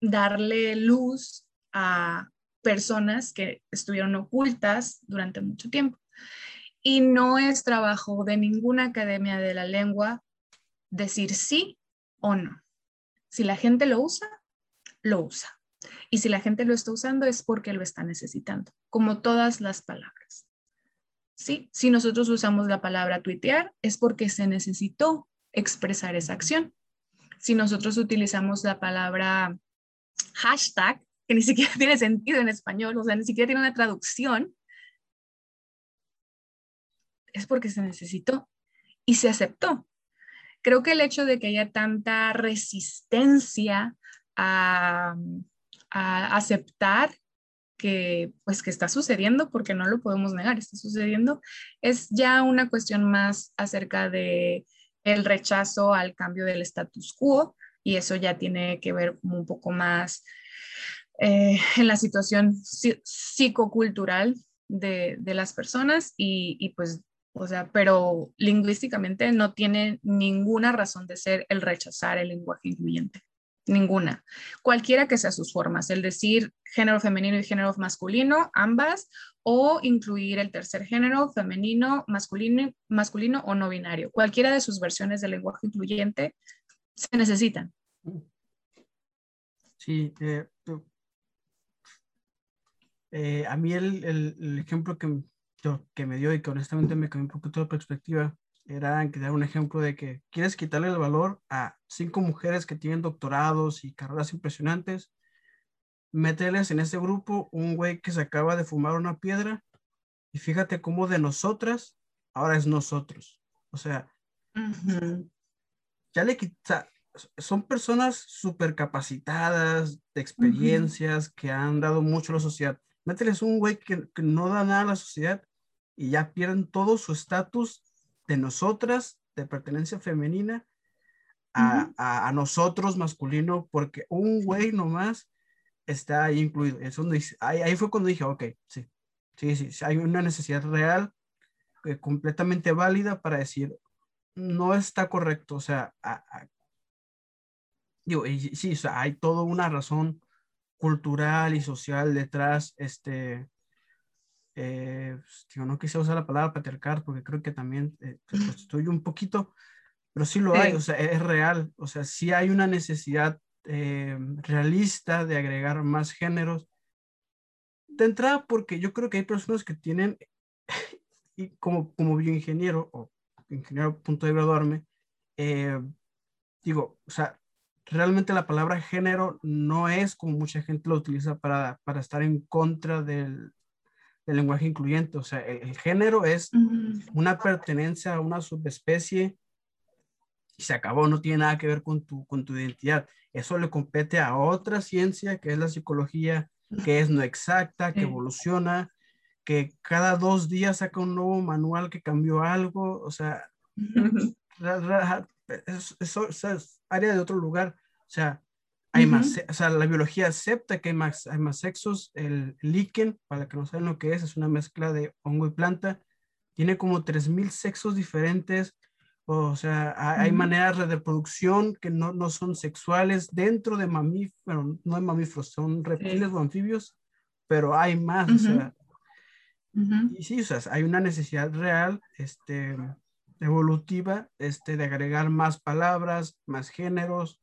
darle luz a personas que estuvieron ocultas durante mucho tiempo. Y no es trabajo de ninguna academia de la lengua decir sí o no. Si la gente lo usa, lo usa. Y si la gente lo está usando es porque lo está necesitando, como todas las palabras. ¿Sí? Si nosotros usamos la palabra tuitear, es porque se necesitó expresar esa acción. Si nosotros utilizamos la palabra hashtag, que ni siquiera <laughs> tiene sentido en español, o sea, ni siquiera tiene una traducción, es porque se necesitó y se aceptó creo que el hecho de que haya tanta resistencia a, aceptar que pues que está sucediendo porque no lo podemos negar, está sucediendo, es ya una cuestión más acerca de el rechazo al cambio del status quo y eso ya tiene que ver un poco más eh, en la situación psicocultural de, de las personas y, y, pues, o sea, pero lingüísticamente no tiene ninguna razón de ser el rechazar el lenguaje incluyente. Ninguna. Cualquiera que sea sus formas, el decir género femenino y género masculino, ambas, o incluir el tercer género, femenino, masculino, masculino o no binario. Cualquiera de sus versiones del lenguaje incluyente se necesitan. Sí, eh, eh, a mí el, el, ejemplo que, que me dio y que honestamente me cambió un poquito de perspectiva era dar un ejemplo de que quieres quitarle el valor a cinco mujeres que tienen doctorados y carreras impresionantes, meterles en ese grupo un güey que se acaba de fumar una piedra y fíjate cómo de nosotras ahora es nosotros. O sea, ya le quita, son personas súper capacitadas, de experiencias, que han dado mucho a la sociedad. Mételes un güey que, no da nada a la sociedad y ya pierden todo su estatus de nosotras, de pertenencia femenina, a, nosotros masculino, porque un güey nomás está ahí incluido. Eso ahí, ahí, fue cuando dije, ok, sí, sí, sí, hay una necesidad real, eh, completamente válida para decir, no está correcto, o sea, digo, sí, o sea, hay toda una razón cultural y social detrás, este, eh, pues, no quise usar la palabra patriarcal porque creo que también eh, estoy un poquito, pero sí lo hay, o sea, es real, o sea, sí hay una necesidad eh, realista de agregar más géneros. De entrada, porque yo creo que hay personas que tienen, <laughs> y como, como bioingeniero o ingeniero a punto de graduarme, digo, o sea, realmente la palabra género no es como mucha gente lo utiliza para, para estar en contra del, del lenguaje incluyente. O sea, el, género es una pertenencia a una subespecie y se acabó, no tiene nada que ver con tu, con tu identidad. Eso le compete a otra ciencia que es la psicología, que es no exacta, que evoluciona, que cada dos días saca un nuevo manual que cambió algo. O sea, eso, es área de otro lugar. O sea, hay más, o sea, la biología acepta que hay más, hay más sexos. El líquen, para que no saben lo que es, es una mezcla de hongo y planta. Tiene como 3.000 sexos diferentes. O sea, hay, maneras de reproducción que no, no, son sexuales dentro de mamíferos, no hay mamíferos, son reptiles o anfibios, pero hay más. o sea, y sí, o sea, hay una necesidad real, este, evolutiva, este, de agregar más palabras, más géneros,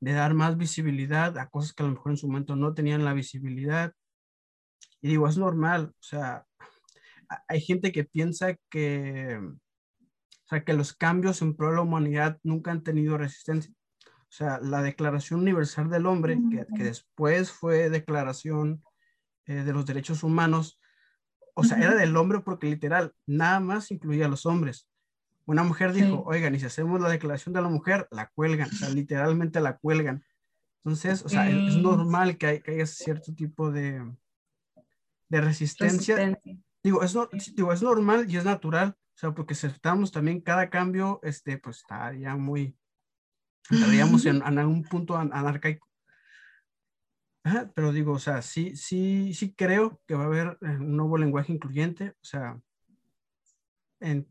de dar más visibilidad a cosas que a lo mejor en su momento no tenían la visibilidad. Y digo, es normal, o sea, hay gente que piensa que, o sea, que los cambios en pro de la humanidad nunca han tenido resistencia. O sea, la Declaración Universal del Hombre, que, que después fue Declaración eh, de los Derechos Humanos, o sea, era del hombre porque literal, nada más incluía a los hombres. Una mujer dijo, oigan, y si hacemos la declaración de la mujer, la cuelgan, o sea, literalmente la cuelgan. Entonces, o sea, es, normal que, hay, que haya cierto tipo de, de resistencia. Digo, es, digo, es normal y es natural, o sea, porque si aceptamos también cada cambio, este, pues estaría muy, estaríamos <laughs> en, en algún punto anarcaico pero digo, o sea, sí, sí, sí creo que va a haber eh, un nuevo lenguaje incluyente. O sea, en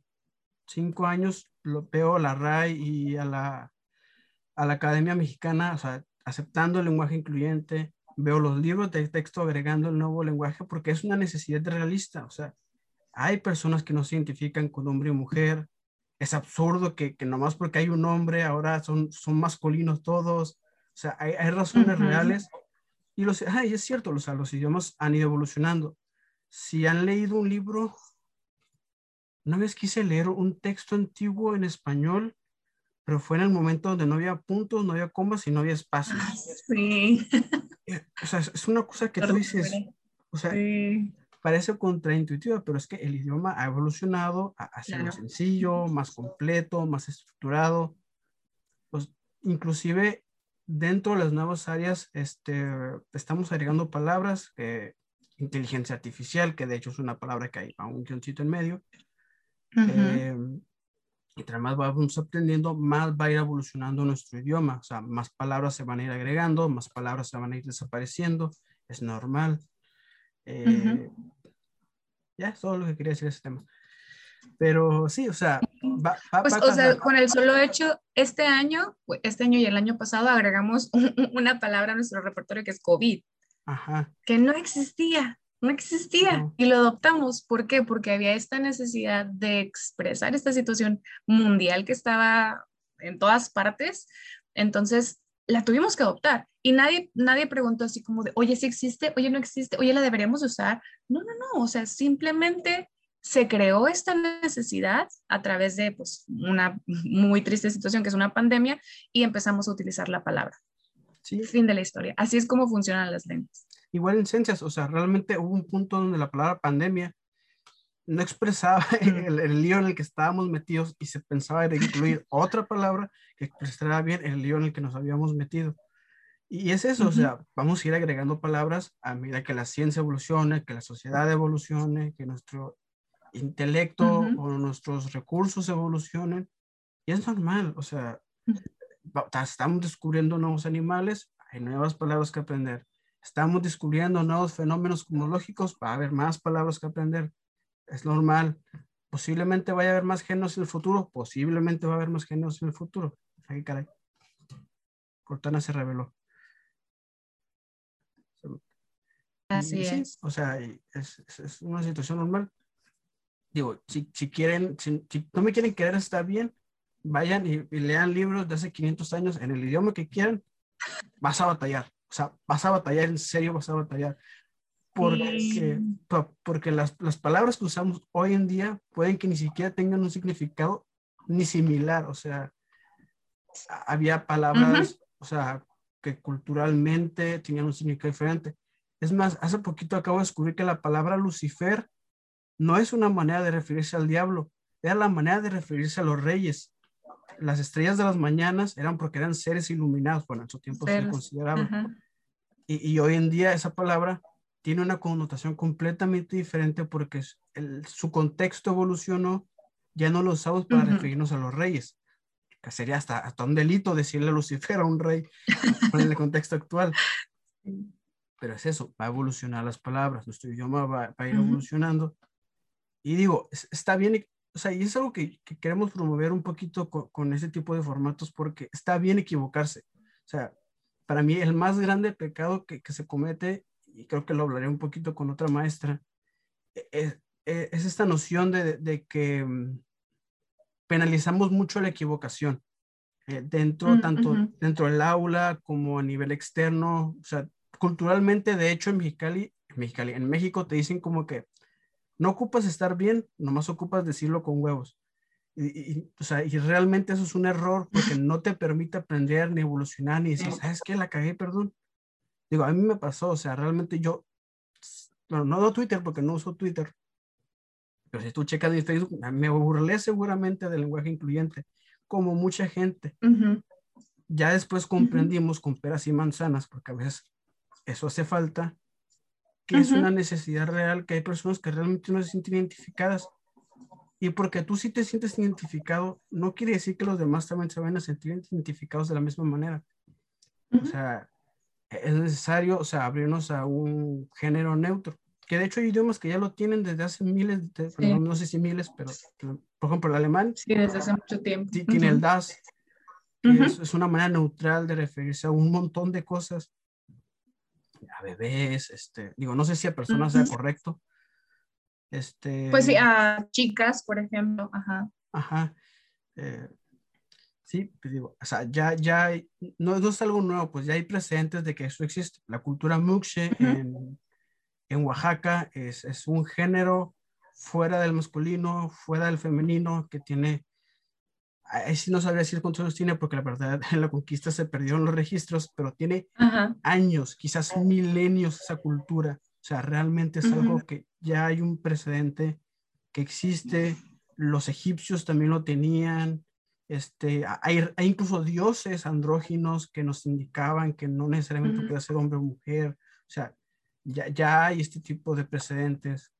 cinco años lo veo a la RAI y a la, a la Academia Mexicana, o sea, aceptando el lenguaje incluyente. Veo los libros de texto agregando el nuevo lenguaje porque es una necesidad realista. O sea, hay personas que no se identifican con hombre y mujer. Es absurdo que, que nomás porque hay un hombre ahora son, son masculinos todos. O sea, hay, hay razones reales y los, ay, es cierto, los, los idiomas han ido evolucionando. Si han leído un libro, una vez quise leer un texto antiguo en español, pero fue en el momento donde no había puntos, no había comas y no había espacios. Ah, sí. Eh, o sea, es una cosa que tú dices, o sea, parece contraintuitiva, pero es que el idioma ha evolucionado hacia más sencillo, más completo, más estructurado. Pues, inclusive dentro de las nuevas áreas este, estamos agregando palabras, eh, inteligencia artificial, que de hecho es una palabra que hay a un guioncito en medio. Eh, entre más vamos aprendiendo, más va a ir evolucionando nuestro idioma. O sea, más palabras se van a ir agregando, más palabras se van a ir desapareciendo. Es normal. Eh, ya, es todo lo que quería decir ese tema. Pero sí, o sea, va, pues, o sea, con el solo hecho, este año, este año y el año pasado agregamos <laughs> una palabra a nuestro repertorio que es COVID, Ajá. que no existía, no existía y lo adoptamos. ¿Por qué? Porque había esta necesidad de expresar esta situación mundial que estaba en todas partes. Entonces, la tuvimos que adoptar y nadie, nadie preguntó así como de, oye, si existe, oye, no existe, oye, la deberíamos usar. No, no, no, o sea, simplemente se creó esta necesidad a través de pues, una muy triste situación que es una pandemia y empezamos a utilizar la palabra. Sí. Fin de la historia. Así es como funcionan las lenguas. Igual en ciencias, o sea, realmente hubo un punto donde la palabra pandemia no expresaba <laughs> el, lío en el que estábamos metidos y se pensaba en incluir otra palabra que expresara bien el lío en el que nos habíamos metido. Y es eso, o sea, vamos a ir agregando palabras a medida que la ciencia evolucione, que la sociedad evolucione, que nuestro intelecto o nuestros recursos evolucionen. Y es normal, o sea, estamos descubriendo nuevos animales, hay nuevas palabras que aprender. Estamos descubriendo nuevos fenómenos cosmológicos, va a haber más palabras que aprender. Es normal. Posiblemente vaya a haber más géneros en el futuro, posiblemente va a haber más géneros en el futuro. Ay, caray. Cortana se reveló. Así es. O sea, es, es, una situación normal digo, si, si quieren, si, no me quieren querer, está bien, vayan y, lean libros de hace 500 años en el idioma que quieran, vas a batallar, o sea, vas a batallar, en serio vas a batallar. Porque, porque las, las palabras que usamos hoy en día pueden que ni siquiera tengan un significado ni similar, o sea, había palabras, o sea, que culturalmente tenían un significado diferente. Es más, hace poquito acabo de descubrir que la palabra Lucifer no es una manera de referirse al diablo, era la manera de referirse a los reyes. Las estrellas de las mañanas eran porque eran seres iluminados, bueno, en su tiempo se consideraba. y, hoy en día esa palabra tiene una connotación completamente diferente porque su contexto evolucionó, ya no lo usamos para referirnos a los reyes, que sería hasta, hasta un delito decirle a Lucifer a un rey <laughs> en el contexto actual. Pero es eso, va a evolucionar las palabras, nuestro idioma va, a ir evolucionando y digo, está bien, o sea, y es algo que, queremos promover un poquito con, ese tipo de formatos porque está bien equivocarse. O sea, para mí el más grande pecado que, se comete, y creo que lo hablaré un poquito con otra maestra, e, e, es, esta noción de, que mm, penalizamos mucho la equivocación. Eh, dentro, mm, tanto dentro del aula como a nivel externo, o sea, culturalmente, de hecho, en Mexicali, en Mexicali, en México te dicen como que no ocupas estar bien, nomás ocupas decirlo con huevos. Y, o sea, y realmente eso es un error porque no te permite aprender ni evolucionar ni decir, ¿sabes qué? La cagué, perdón. Digo, a mí me pasó, o sea, realmente yo, bueno, no doy Twitter porque no uso Twitter, pero si tú checas mi Facebook, me burlé seguramente del lenguaje incluyente, como mucha gente. Ya después comprendimos con peras y manzanas, porque a veces eso hace falta, que es una necesidad real, que hay personas que realmente no se sienten identificadas. Y porque tú sí te sientes identificado, no quiere decir que los demás también se vayan a sentir identificados de la misma manera. O sea, es necesario, o sea, abrirnos a un género neutro. Que de hecho hay idiomas que ya lo tienen desde hace miles, de, no, sé si miles, pero por ejemplo el alemán. Sí, desde hace mucho tiempo. Tiene el das, es, es, una manera neutral de referirse a un montón de cosas a bebés, este, digo, no sé si a personas sea correcto. Este, pues sí, a chicas, por ejemplo, ajá. Ajá. Eh, sí, pues digo, o sea, ya, ya, no, no, es algo nuevo, pues ya hay precedentes de que eso existe. La cultura muxe en, en, Oaxaca es, es un género fuera del masculino, fuera del femenino, que tiene ahí sí no sabría decir cuántos años tiene porque la verdad <laughs> en la conquista se perdieron los registros, pero tiene años, quizás milenios esa cultura. O sea, realmente es algo que ya hay un precedente que existe. Los egipcios también lo tenían. Este, hay, hay incluso dioses andróginos que nos indicaban que no necesariamente puede ser hombre o mujer. O sea, ya, ya hay este tipo de precedentes.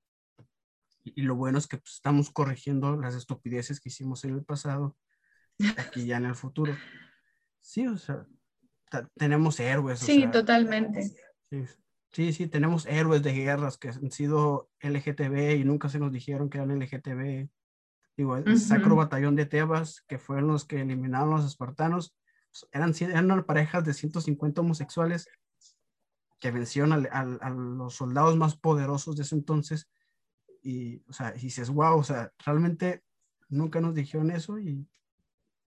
Y, lo bueno es que pues, estamos corrigiendo las estupideces que hicimos en el pasado, aquí ya en el futuro. Sí, o sea, tenemos héroes. Sí, totalmente. Sí, sí, tenemos héroes de guerras que han sido LGTB y nunca se nos dijeron que eran LGTB. Digo, el Sacro Batallón de Tebas, que fueron los que eliminaron a los espartanos, pues, eran, eran parejas de 150 homosexuales que vencieron a, los soldados más poderosos de ese entonces. Y, o sea, y dices, wow, o sea, realmente nunca nos dijeron eso y,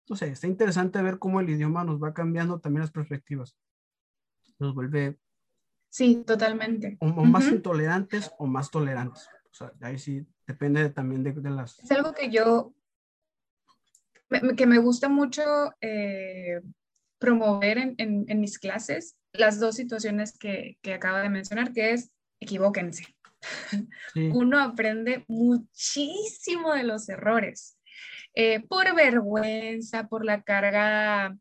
no sé, está interesante ver cómo el idioma nos va cambiando también las perspectivas. Nos vuelve... Sí, totalmente. O, más intolerantes o más tolerantes. O sea, ahí sí depende también de, de, las... Es algo que yo, que me gusta mucho eh, promover en, en, mis clases, las dos situaciones que, que acabo de mencionar, que es equivóquense. <laughs> Uno aprende muchísimo de los errores, eh, por vergüenza, por la carga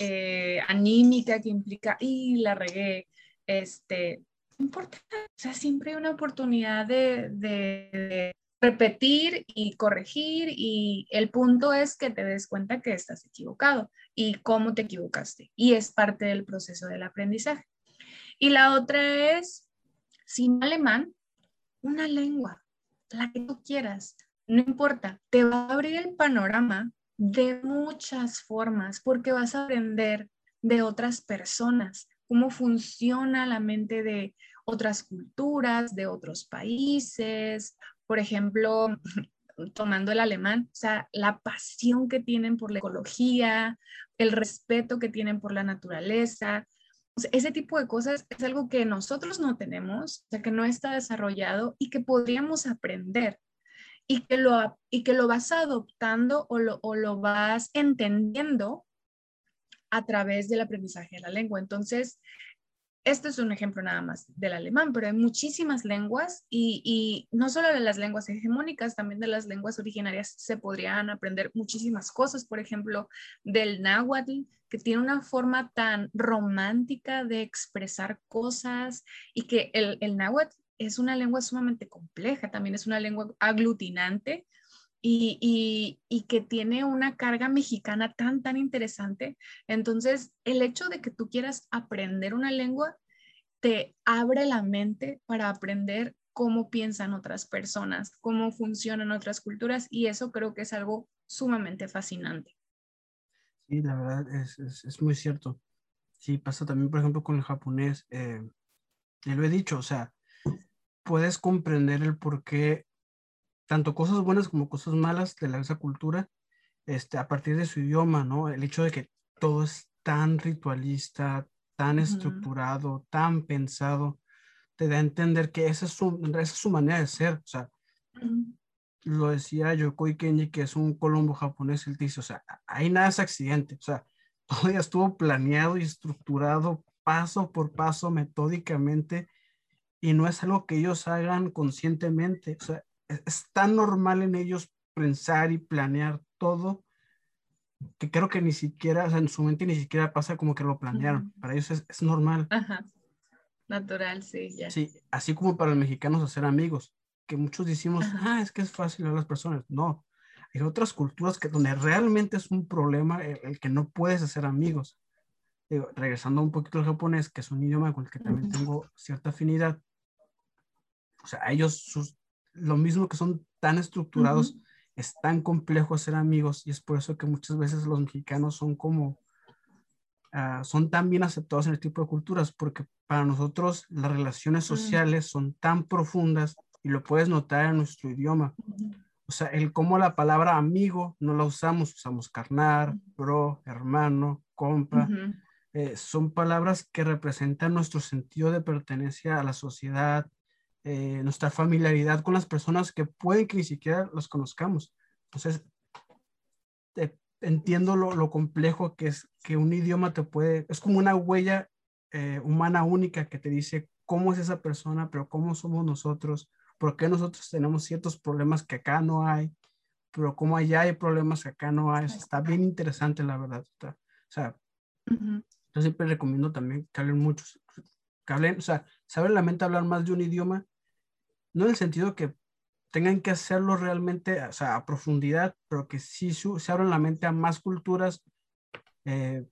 eh, anímica que implica, y la regué, este, importa, o sea, siempre hay una oportunidad de, de, repetir y corregir y el punto es que te des cuenta que estás equivocado y cómo te equivocaste. Y es parte del proceso del aprendizaje. Y la otra es, sin alemán, una lengua, la que tú quieras, no importa, te va a abrir el panorama de muchas formas porque vas a aprender de otras personas, cómo funciona la mente de otras culturas, de otros países. Por ejemplo, <laughs> tomando el alemán, o sea, la pasión que tienen por la ecología, el respeto que tienen por la naturaleza. ese tipo de cosas es algo que nosotros no tenemos, o sea, que no está desarrollado y que podríamos aprender y que lo, y que lo vas adoptando o lo, o lo vas entendiendo a través del aprendizaje de la lengua. Entonces, este es un ejemplo nada más del alemán, pero hay muchísimas lenguas y, no solo de las lenguas hegemónicas, también de las lenguas originarias se podrían aprender muchísimas cosas, por ejemplo, del náhuatl, que tiene una forma tan romántica de expresar cosas y que el náhuatl es una lengua sumamente compleja, también es una lengua aglutinante, y, que tiene una carga mexicana tan, tan interesante. Entonces, el hecho de que tú quieras aprender una lengua te abre la mente para aprender cómo piensan otras personas, cómo funcionan otras culturas y eso creo que es algo sumamente fascinante. Sí, la verdad es, muy cierto. Sí, pasa también, por ejemplo, con el japonés. Eh, lo he dicho, o sea, puedes comprender el por qué tanto cosas buenas como cosas malas de la, esa cultura, este, a partir de su idioma, ¿no? El hecho de que todo es tan ritualista, tan estructurado, tan pensado, te da a entender que esa es su, esa es su manera de ser, o sea, lo decía Yokoi Kenji, que es un colombo japonés, él dice, o sea, ahí nada es accidente, o sea, <laughs> todo ya estuvo planeado y estructurado paso por paso, metódicamente, y no es algo que ellos hagan conscientemente, o sea, es, tan normal en ellos pensar y planear todo que creo que ni siquiera, o sea, en su mente ni siquiera pasa como que lo planearon. Para ellos es, es normal. Ajá. Natural, sí, ya. Sí, así como para los mexicanos hacer amigos, que muchos decimos, ah, es que es fácil a las personas. No, hay otras culturas que donde realmente es un problema el, que no puedes hacer amigos. regresando un poquito al japonés, que es un idioma con el que también tengo cierta afinidad. O sea, ellos, sus, lo mismo que son tan estructurados, es tan complejo hacer amigos y es por eso que muchas veces los mexicanos son como, ah, son tan bien aceptados en el tipo de culturas, porque para nosotros las relaciones sociales son tan profundas y lo puedes notar en nuestro idioma. O sea, el cómo la palabra amigo no la usamos, usamos carnar, bro, hermano, compa. Eh, son palabras que representan nuestro sentido de pertenencia a la sociedad, eh, nuestra familiaridad con las personas que pueden que ni siquiera los conozcamos. Entonces, entiendo lo, complejo que es que un idioma te puede, es como una huella eh, humana única que te dice cómo es esa persona, pero cómo somos nosotros, por qué nosotros tenemos ciertos problemas que acá no hay, pero cómo allá hay problemas que acá no hay. está bien interesante, la verdad. o sea, yo siempre recomiendo también que hablen muchos, que hablen, o sea, saber la mente hablar más de un idioma no en el sentido que tengan que hacerlo realmente, o sea, a profundidad, pero que sí se abran la mente a más culturas, eh,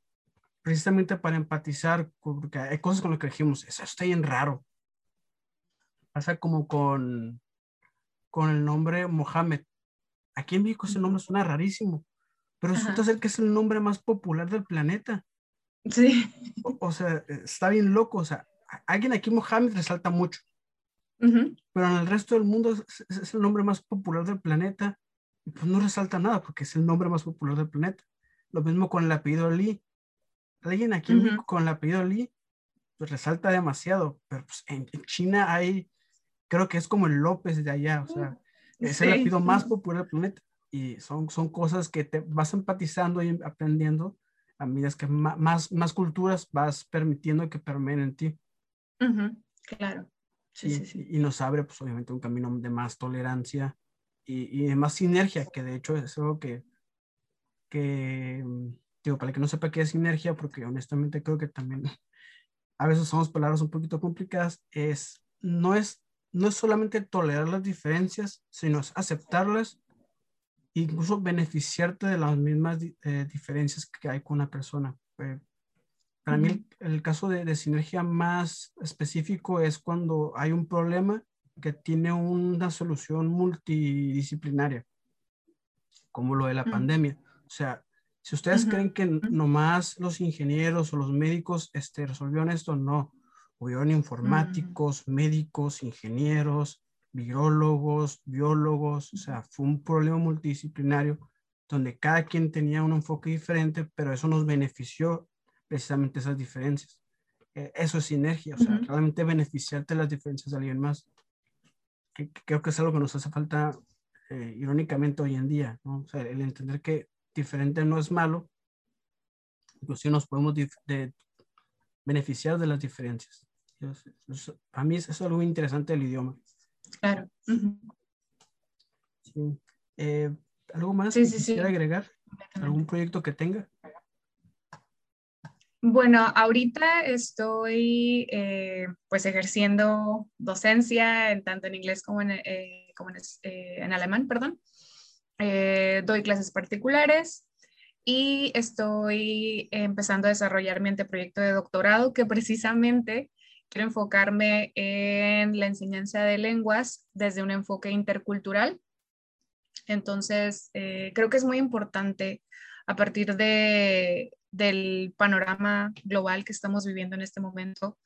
precisamente para empatizar, porque hay cosas con las que dijimos, eso está bien raro. Pasa como con, con el nombre Mohammed. Aquí en México ese nombre suena rarísimo, pero resulta ser que es el nombre más popular del planeta. Sí. O, sea, está bien loco. O sea, alguien aquí Mohammed resalta mucho. Pero en el resto del mundo es, el nombre más popular del planeta. Y pues no resalta nada porque es el nombre más popular del planeta. Lo mismo con el apellido Lee. Alguien aquí en México con el apellido Lee, pues resalta demasiado. Pero pues en, China hay, creo que es como el López de allá. O sea, es el apellido más popular del planeta. Y son, son cosas que te vas empatizando y aprendiendo a medida que más, más culturas vas permitiendo que permeen en ti. Claro. Sí, sí, sí, Y nos abre, pues obviamente, un camino de más tolerancia y, y de más sinergia, que de hecho es algo que, que, mm, digo, para que no sepa qué es sinergia, porque honestamente creo que también <laughs> a veces somos palabras un poquito complicadas, es, no es, no es solamente tolerar las diferencias, sino es aceptarlas incluso beneficiarte de las mismas eh, diferencias que hay con una persona. Eh, para mí el, caso de, de, sinergia más específico es cuando hay un problema que tiene una solución multidisciplinaria, como lo de la pandemia. O sea, si ustedes creen que nomás los ingenieros o los médicos este, resolvieron esto, no. Hubieron informáticos, médicos, ingenieros, virólogos, biólogos, o sea, fue un problema multidisciplinario donde cada quien tenía un enfoque diferente, pero eso nos benefició precisamente esas diferencias. E, eso es sinergia, o sea, realmente beneficiarte las diferencias de alguien más. Que, creo que es algo que nos hace falta eh, irónicamente hoy en día, ¿no? O sea, el entender que diferente no es malo, incluso nos podemos de, beneficiar de las diferencias. Para mí es, es algo interesante del idioma. Claro. Eh, ¿Algo más que quisiera agregar? ¿Algún proyecto que tenga? Bueno, ahorita estoy eh, pues ejerciendo docencia en, tanto en inglés como en, eh, como en, alemán, perdón. doy clases particulares y estoy empezando a desarrollar mi anteproyecto de doctorado que precisamente quiero enfocarme en la enseñanza de lenguas desde un enfoque intercultural. Entonces, eh, creo que es muy importante a partir de, del panorama global que estamos viviendo en este momento,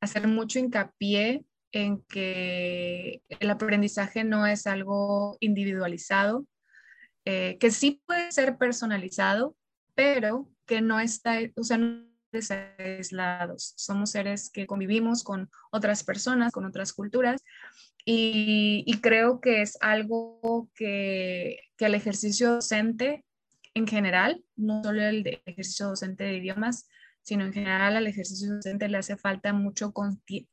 hacer mucho hincapié en que el aprendizaje no es algo individualizado, eh, que sí puede ser personalizado, pero que no está, o sea, aislados, somos seres que convivimos con otras personas, con otras culturas y, creo que es algo que, que, el ejercicio docente en general, no solo el, ejercicio docente de idiomas, sino en general al ejercicio docente le hace falta mucho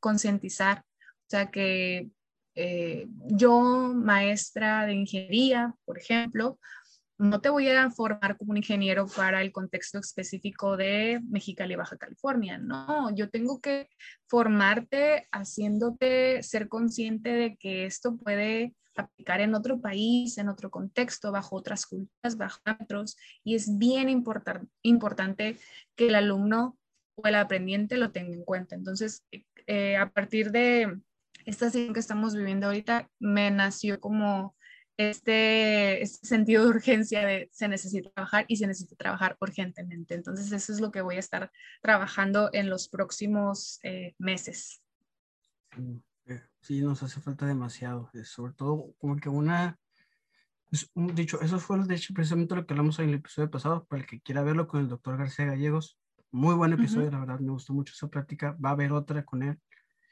concientizar, o sea que eh, yo, maestra de ingeniería, por ejemplo, no te voy a formar como un ingeniero para el contexto específico de Mexicali, Baja California. No, yo tengo que formarte haciéndote ser consciente de que esto puede aplicar en otro país, en otro contexto, bajo otras culturas, bajo otros, y es bien importante que el alumno o el aprendiente lo tenga en cuenta. Entonces, eh, a partir de esta situación que estamos viviendo ahorita, me nació como este, este, sentido de urgencia de se necesita trabajar y se necesita trabajar urgentemente. Entonces, eso es lo que voy a estar trabajando en los próximos eh, meses. Sí, nos hace falta demasiado, eh, sobre todo como que una, pues, dicho, eso fue de hecho precisamente lo que hablamos en el episodio pasado, para el que quiera verlo con el doctor García Gallegos, muy buen episodio, la verdad, me gustó mucho esa práctica, va a haber otra con él,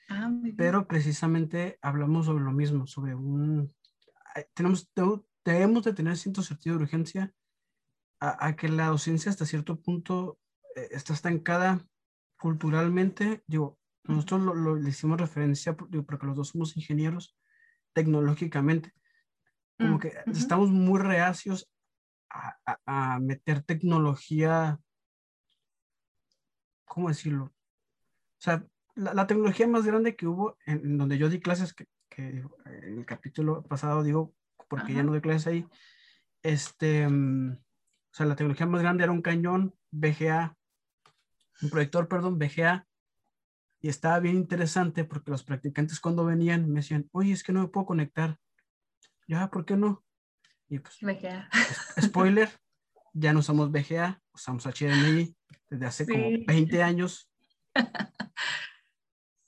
ah, pero precisamente hablamos sobre lo mismo, sobre un, tenemos, debemos de tener cierto sentido de urgencia a, que la docencia hasta cierto punto eh, está estancada culturalmente. Digo, nosotros lo, le hicimos referencia porque los dos somos ingenieros tecnológicamente. Como mm, que estamos muy reacios a, a, meter tecnología, ¿cómo decirlo? O sea, la, tecnología más grande que hubo en, donde yo di clases, que que el capítulo pasado digo, porque ya no doy clases ahí, este, mm, o sea, la tecnología más grande era un cañón VGA, un proyector, perdón, VGA, y estaba bien interesante porque los practicantes cuando venían me decían, oye, es que no me puedo conectar. Ya, ¿por qué no? Y pues, VGA. spoiler, ya no usamos VGA, usamos HDMI desde hace como 20 años. <laughs>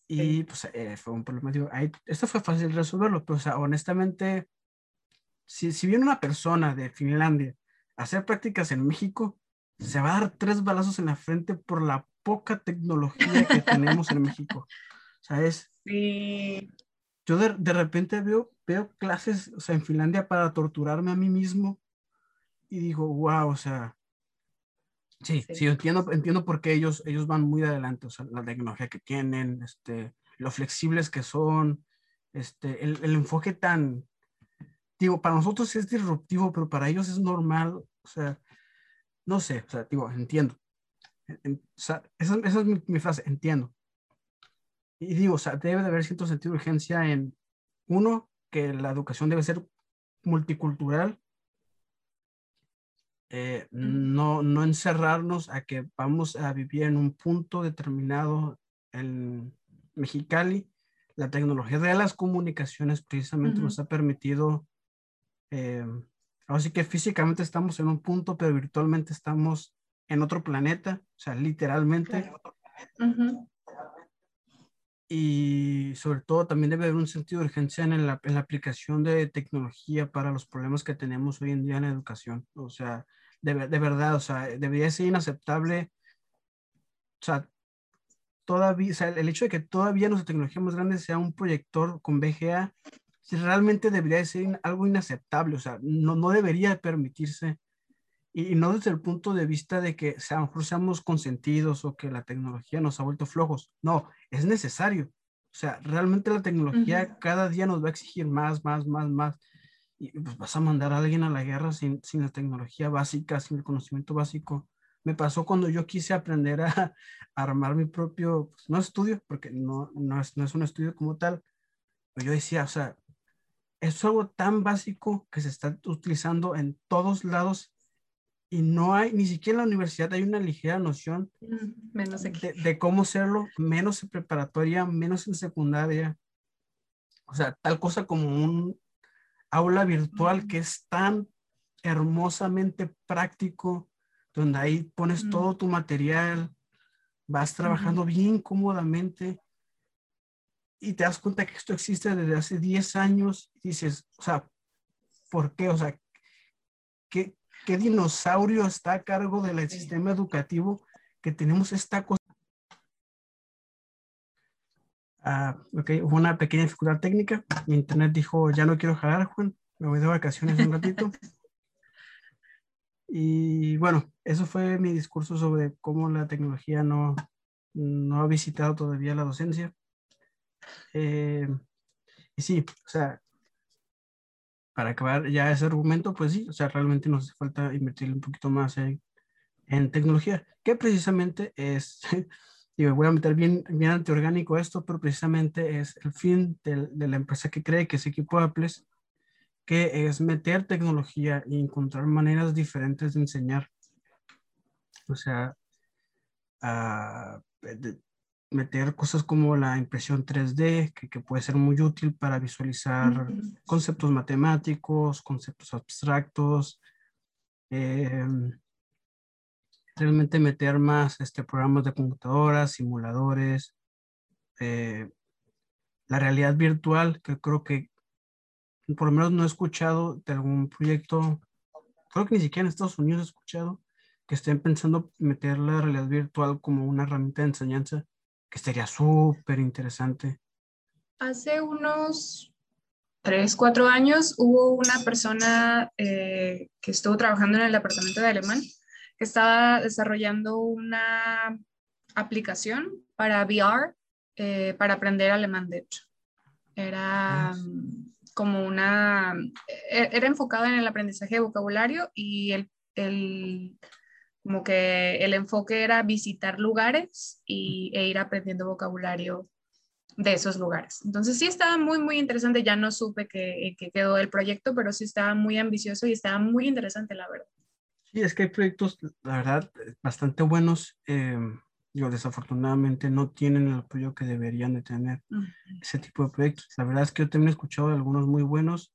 Y pues eh, fue un problema. Digo, esto fue fácil resolverlo, pero o sea, honestamente, si, si viene una persona de Finlandia a hacer prácticas en México, se va a dar tres balazos en la frente por la poca tecnología que tenemos en México. ¿Sabes? <laughs> Sí. Yo de, de, repente veo, veo clases, o sea, en Finlandia para torturarme a mí mismo y digo, wow, o sea, sí, sí, entiendo, entiendo por qué ellos, ellos van muy adelante, o sea, la tecnología que tienen, este, lo flexibles que son, este, el, el enfoque tan, digo, para nosotros es disruptivo, pero para ellos es normal, o sea, no sé, o sea, digo, entiendo. O sea, esa, esa es mi, mi, frase, entiendo. Y digo, o sea, debe de haber cierto sentido de urgencia en, uno, que la educación debe ser multicultural eh, no, no encerrarnos a que vamos a vivir en un punto determinado en Mexicali. La tecnología de las comunicaciones precisamente nos ha permitido, eh, así que físicamente estamos en un punto, pero virtualmente estamos en otro planeta, o sea, literalmente. Y sobre todo también debe haber un sentido de urgencia en la, en la aplicación de tecnología para los problemas que tenemos hoy en día en la educación. O sea, de, verdad, o sea, debería ser inaceptable, o sea, todavía, o sea, el hecho de que todavía nuestra tecnología más grande sea un proyector con VGA, realmente debería ser algo inaceptable, o sea, no, no debería permitirse, y, no desde el punto de vista de que a lo mejor seamos consentidos o que la tecnología nos ha vuelto flojos, no, es necesario, o sea, realmente la tecnología cada día nos va a exigir más, más, más, más. Y pues vas a mandar a alguien a la guerra sin, sin la tecnología básica, sin el conocimiento básico. Me pasó cuando yo quise aprender a, <laughs> armar mi propio, pues, no estudio, porque no, no, es, no es un estudio como tal, pero yo decía, o sea, es algo tan básico que se está utilizando en todos lados y no hay, ni siquiera en la universidad hay una ligera noción mm, menos de, de, cómo hacerlo, menos en preparatoria, menos en secundaria. O sea, tal cosa como un, aula virtual que es tan hermosamente práctico, donde ahí pones todo tu material, vas trabajando bien cómodamente y te das cuenta que esto existe desde hace 10 años y dices, o sea, ¿por qué? O sea, ¿qué, qué dinosaurio está a cargo del sistema educativo que tenemos esta cosa? Ah, ok, hubo una pequeña dificultad técnica. internet dijo, ya no quiero jalar, Juan. Me voy de vacaciones un ratito. <laughs> y bueno, eso fue mi discurso sobre cómo la tecnología no, no ha visitado todavía la docencia. Eh, y sí, o sea, para acabar ya ese argumento, pues sí, o sea, realmente nos hace falta invertir un poquito más en, en tecnología, que precisamente es <laughs> y voy a meter bien, bien antiorgánico esto, pero precisamente es el fin de, de la empresa que cree que es equipo Apple, que es meter tecnología y encontrar maneras diferentes de enseñar. O sea, meter cosas como la impresión 3D, que, que, puede ser muy útil para visualizar conceptos matemáticos, conceptos abstractos. Eh, realmente meter más este, programas de computadoras, simuladores, eh, la realidad virtual, que creo que por lo menos no he escuchado de algún proyecto, creo que ni siquiera en Estados Unidos he escuchado que estén pensando meter la realidad virtual como una herramienta de enseñanza, que sería súper interesante. Hace unos tres, cuatro años hubo una persona eh, que estuvo trabajando en el departamento de alemán estaba desarrollando una aplicación para VR eh, para aprender alemán, de hecho. Era mm, como una, e-, era enfocada en el aprendizaje de vocabulario y el, el, como que el enfoque era visitar lugares y, e ir aprendiendo vocabulario de esos lugares. Entonces sí estaba muy, muy interesante. Ya no supe que, que quedó el proyecto, pero sí estaba muy ambicioso y estaba muy interesante, la verdad. Sí, es que hay proyectos, la verdad, bastante buenos. Eh, yo desafortunadamente no tienen el apoyo que deberían de tener ese tipo de proyectos. La verdad es que yo también he escuchado de algunos muy buenos,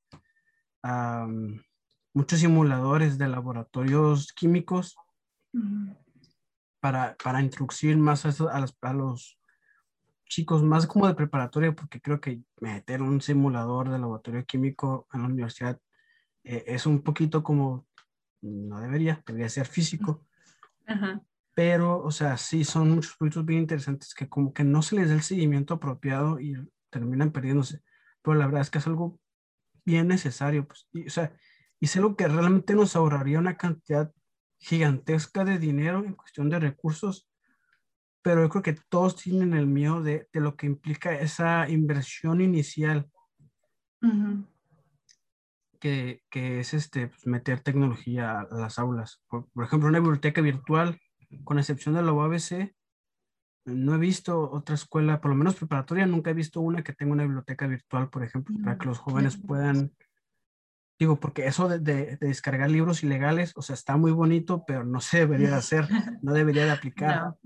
muchos simuladores de laboratorios químicos para, para introducir más a, a, los chicos, más como de preparatoria, porque creo que meter un simulador de laboratorio químico en la universidad eh, es un poquito como, no debería, debería ser físico. Pero, o sea, sí, son muchos proyectos bien interesantes que como que no se les da el seguimiento apropiado y terminan perdiéndose, pero la verdad es que es algo bien necesario, pues, y, o sea, y es algo que realmente nos ahorraría una cantidad gigantesca de dinero en cuestión de recursos, pero yo creo que todos tienen el miedo de, de lo que implica esa inversión inicial. que, que, es este, pues, meter tecnología a las aulas. Por, por ejemplo, una biblioteca virtual con excepción de la UABC, no he visto otra escuela, por lo menos preparatoria, nunca he visto una que tenga una biblioteca virtual, por ejemplo, para que los jóvenes puedan, digo, porque eso de, descargar libros ilegales, o sea, está muy bonito, pero no se debería de <laughs> hacer, no debería de aplicar.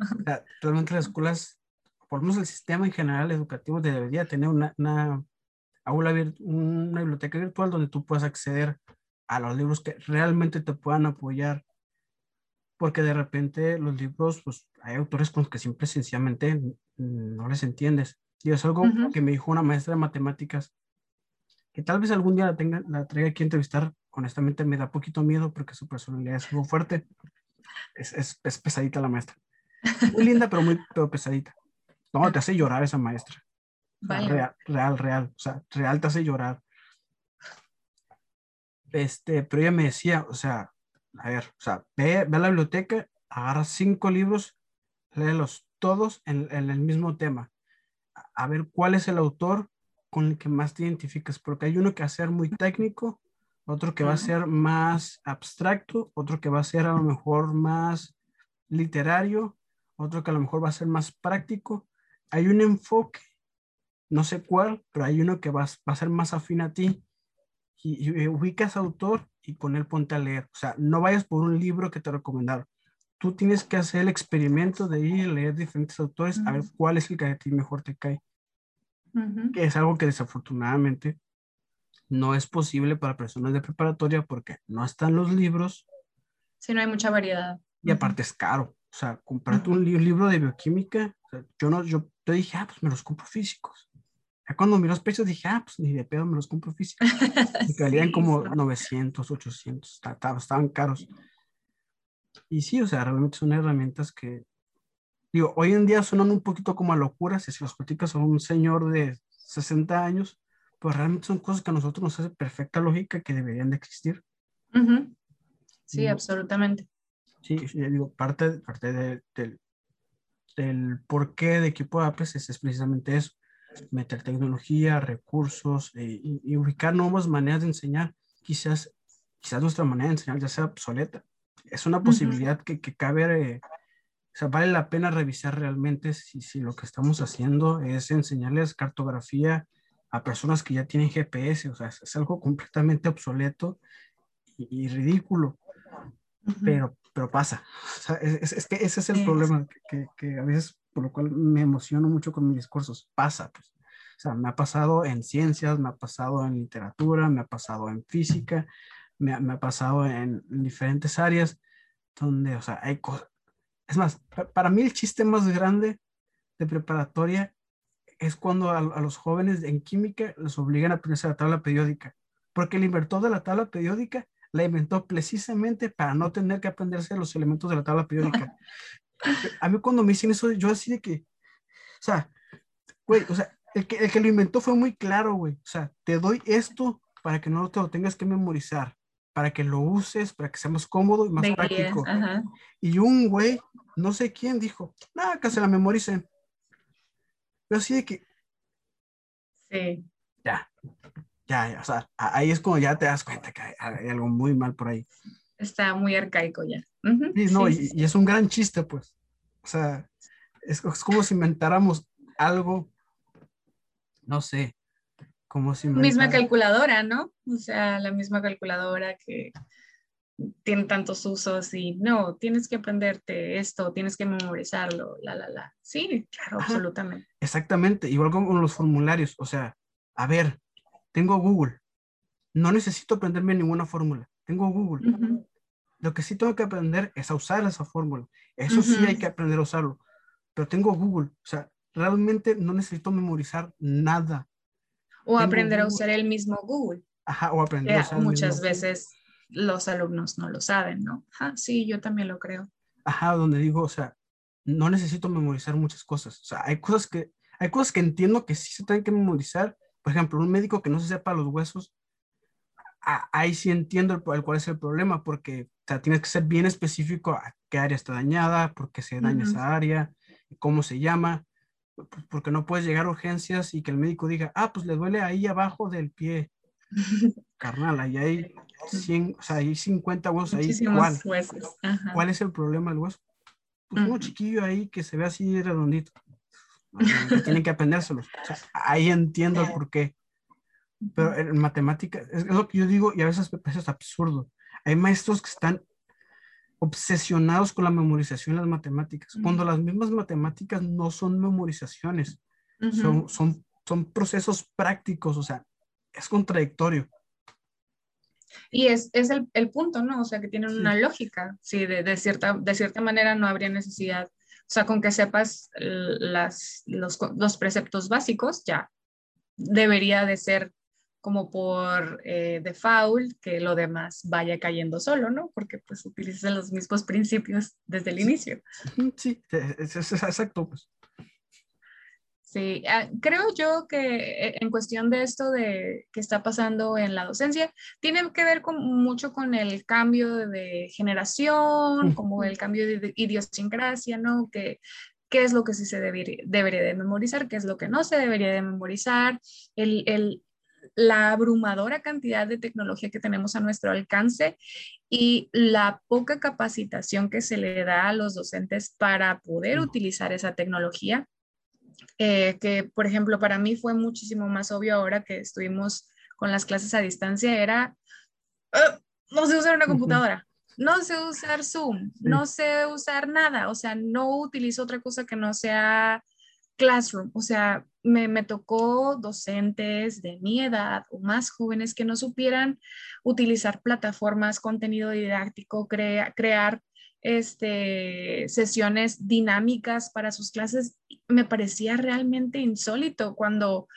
realmente las escuelas, por lo menos el sistema en general educativo debería tener una, una aula, una biblioteca virtual donde tú puedas acceder a los libros que realmente te puedan apoyar porque de repente los libros, pues hay autores con los que simple sencillamente no les entiendes. Y es algo que me dijo una maestra de matemáticas, que tal vez algún día la, tenga, la traiga aquí a entrevistar. Honestamente me da poquito miedo porque su personalidad es muy fuerte. Es, es, es pesadita la maestra. Muy linda, pero muy pero pesadita. No, te hace llorar esa maestra. real, real, real. O sea, real te hace llorar. Este, pero ella me decía, o sea, a ver, o sea, ve, a la biblioteca, agarra cinco libros, léelos todos en, el mismo tema. A, ver cuál es el autor con el que más te identificas, porque hay uno que va a ser muy técnico, otro que va a ser más abstracto, otro que va a ser a lo mejor más literario, otro que a lo mejor va a ser más práctico. Hay un enfoque, no sé cuál, pero hay uno que va, va a ser más afín a ti y, y ubicas autor y con él ponte a leer. O sea, no vayas por un libro que te recomendaron. Tú tienes que hacer el experimento de ir a leer diferentes autores a ver cuál es el que a ti mejor te cae. Que es algo que desafortunadamente no es posible para personas de preparatoria porque no están los libros. Sí, no hay mucha variedad. Y aparte es caro. O sea, comprarte un libro de bioquímica, yo no, yo te dije, ah, pues me los compro físicos cuando miré los precios dije, ah, pues ni de pedo me los compro físicos. <laughs> Y valían como 900, 800, estaban caros. Y sí, o sea, realmente son herramientas que, digo, hoy en día suenan un poquito como a locura, si se los platicas a un señor de 60 años, pues realmente son cosas que a nosotros nos hace perfecta lógica que deberían de existir. Sí, absolutamente. Sí, digo, parte, parte de, del, del porqué de equipo APES es precisamente eso meter tecnología, recursos eh, y, ubicar nuevas maneras de enseñar. Quizás, quizás nuestra manera de enseñar ya sea obsoleta. Es una posibilidad que, que, cabe, eh, o sea, vale la pena revisar realmente si, si lo que estamos haciendo es enseñarles cartografía a personas que ya tienen GPS, o sea, es, algo completamente obsoleto y, ridículo, pero, pero pasa. O sea, es, es, que ese es el problema, que, que, a veces por lo cual me emociono mucho con mis discursos. Pasa, pues. O sea, me ha pasado en ciencias, me ha pasado en literatura, me ha pasado en física, me, me ha pasado en, diferentes áreas donde, o sea, hay cosas. Es más, para mí el chiste más grande de preparatoria es cuando a, los jóvenes en química los obligan a aprenderse la tabla periódica, porque el inventor de la tabla periódica la inventó precisamente para no tener que aprenderse los elementos de la tabla periódica. <laughs> a mí cuando me dicen eso, yo así de que, o sea, güey, o sea, el que, el que lo inventó fue muy claro, güey. O sea, te doy esto para que no te lo tengas que memorizar, para que lo uses, para que sea más cómodo y más práctico. Y un güey, no sé quién, dijo, nada, que se la memoricen. Pero así de que... Sí. Ya, ya, o sea, ahí es como ya te das cuenta que hay algo muy mal por ahí está muy arcaico ya. sí, no, y, es un gran chiste, pues. O sea, es, como si inventáramos algo no sé, como si... Misma calculadora, ¿no? O sea, la misma calculadora que tiene tantos usos y no, tienes que aprenderte esto, tienes que memorizarlo, la, la, la. Sí, claro, absolutamente. Exactamente, igual como los formularios, o sea, a ver, tengo Google, no necesito aprenderme ninguna fórmula, tengo Google. Lo que sí tengo que aprender es a usar esa fórmula. Eso sí hay que aprender a usarlo. Pero tengo Google, o sea, realmente no necesito memorizar nada. O aprender a usar el mismo Google. Ajá, o aprender a usar Muchas veces los alumnos no lo saben, ¿no? Ajá, sí, yo también lo creo. Ajá, donde digo, o sea, no necesito memorizar muchas cosas. O sea, hay cosas que, hay cosas que entiendo que sí se tienen que memorizar. Por ejemplo, un médico que no se sepa los huesos, ahí sí entiendo el, cuál es el problema, porque o sea, tienes que ser bien específico a qué área está dañada, por qué se daña esa área, cómo se llama, porque no puedes llegar a urgencias y que el médico diga, ah, pues le duele ahí abajo del pie. <laughs> Carnal, ahí hay 100, o sea, hay 50 huesos ahí. ¿Cuál? Huesos. ¿Cuál es el problema del hueso? Pues un chiquillo ahí que se ve así redondito. tienen que aprendérselos. ahí entiendo el por qué. Pero en matemáticas, es, lo que yo digo y a veces me parece absurdo. Hay maestros que están obsesionados con la memorización de las matemáticas, cuando las mismas matemáticas no son memorizaciones, son, son, son procesos prácticos, o sea, es contradictorio. Y es, es el, el, punto, ¿no? O sea, que tienen una lógica, sí, de, de, cierta, de cierta manera no habría necesidad, o sea, con que sepas las, los, los preceptos básicos, ya debería de ser como por eh, default que lo demás vaya cayendo solo, ¿no? Porque pues utilizan los mismos principios desde el inicio. Sí, es, exacto. Pues. Sí, ah, creo yo que eh, en cuestión de esto de que está pasando en la docencia, tiene que ver con, mucho con el cambio de generación, como el cambio de idiosincrasia, ¿no? Que qué es lo que sí se debería, debería de memorizar, qué es lo que no se debería de memorizar, el, el, la abrumadora cantidad de tecnología que tenemos a nuestro alcance y la poca capacitación que se le da a los docentes para poder utilizar esa tecnología, eh, que por ejemplo para mí fue muchísimo más obvio ahora que estuvimos con las clases a distancia, era, ah, no sé usar una computadora. No sé usar Zoom, no sé usar nada, o sea, no utilizo otra cosa que no sea Classroom, o sea, me, tocó docentes de mi edad o más jóvenes que no supieran utilizar plataformas, contenido didáctico, crear este, sesiones dinámicas para sus clases. Me parecía realmente insólito cuando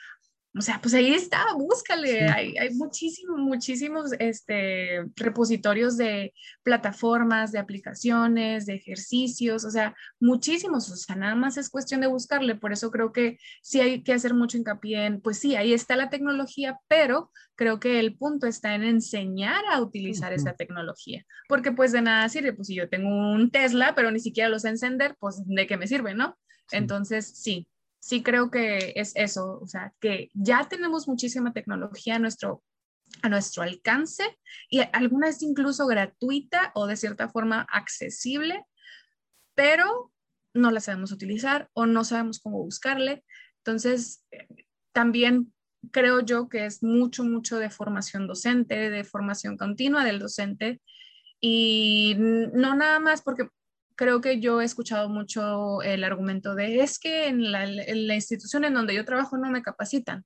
o sea, pues ahí está, búscale. Hay, hay muchísimos, muchísimos este, repositorios de plataformas, de aplicaciones, de ejercicios, o sea, muchísimos. O sea, nada más es cuestión de buscarle. Por eso creo que sí hay que hacer mucho hincapié en, pues sí, ahí está la tecnología, pero creo que el punto está en enseñar a utilizar esa tecnología. Porque pues de nada sirve, pues si yo tengo un Tesla, pero ni siquiera lo sé encender, pues de qué me sirve, ¿no? Entonces, sí, sí creo que es eso, o sea, que ya tenemos muchísima tecnología a nuestro, a nuestro alcance y alguna es incluso gratuita o de cierta forma accesible, pero no la sabemos utilizar o no sabemos cómo buscarle. Entonces, también creo yo que es mucho, mucho de formación docente, de formación continua del docente y no nada más porque creo que yo he escuchado mucho el argumento de es que en la, institución en donde yo trabajo no me capacitan.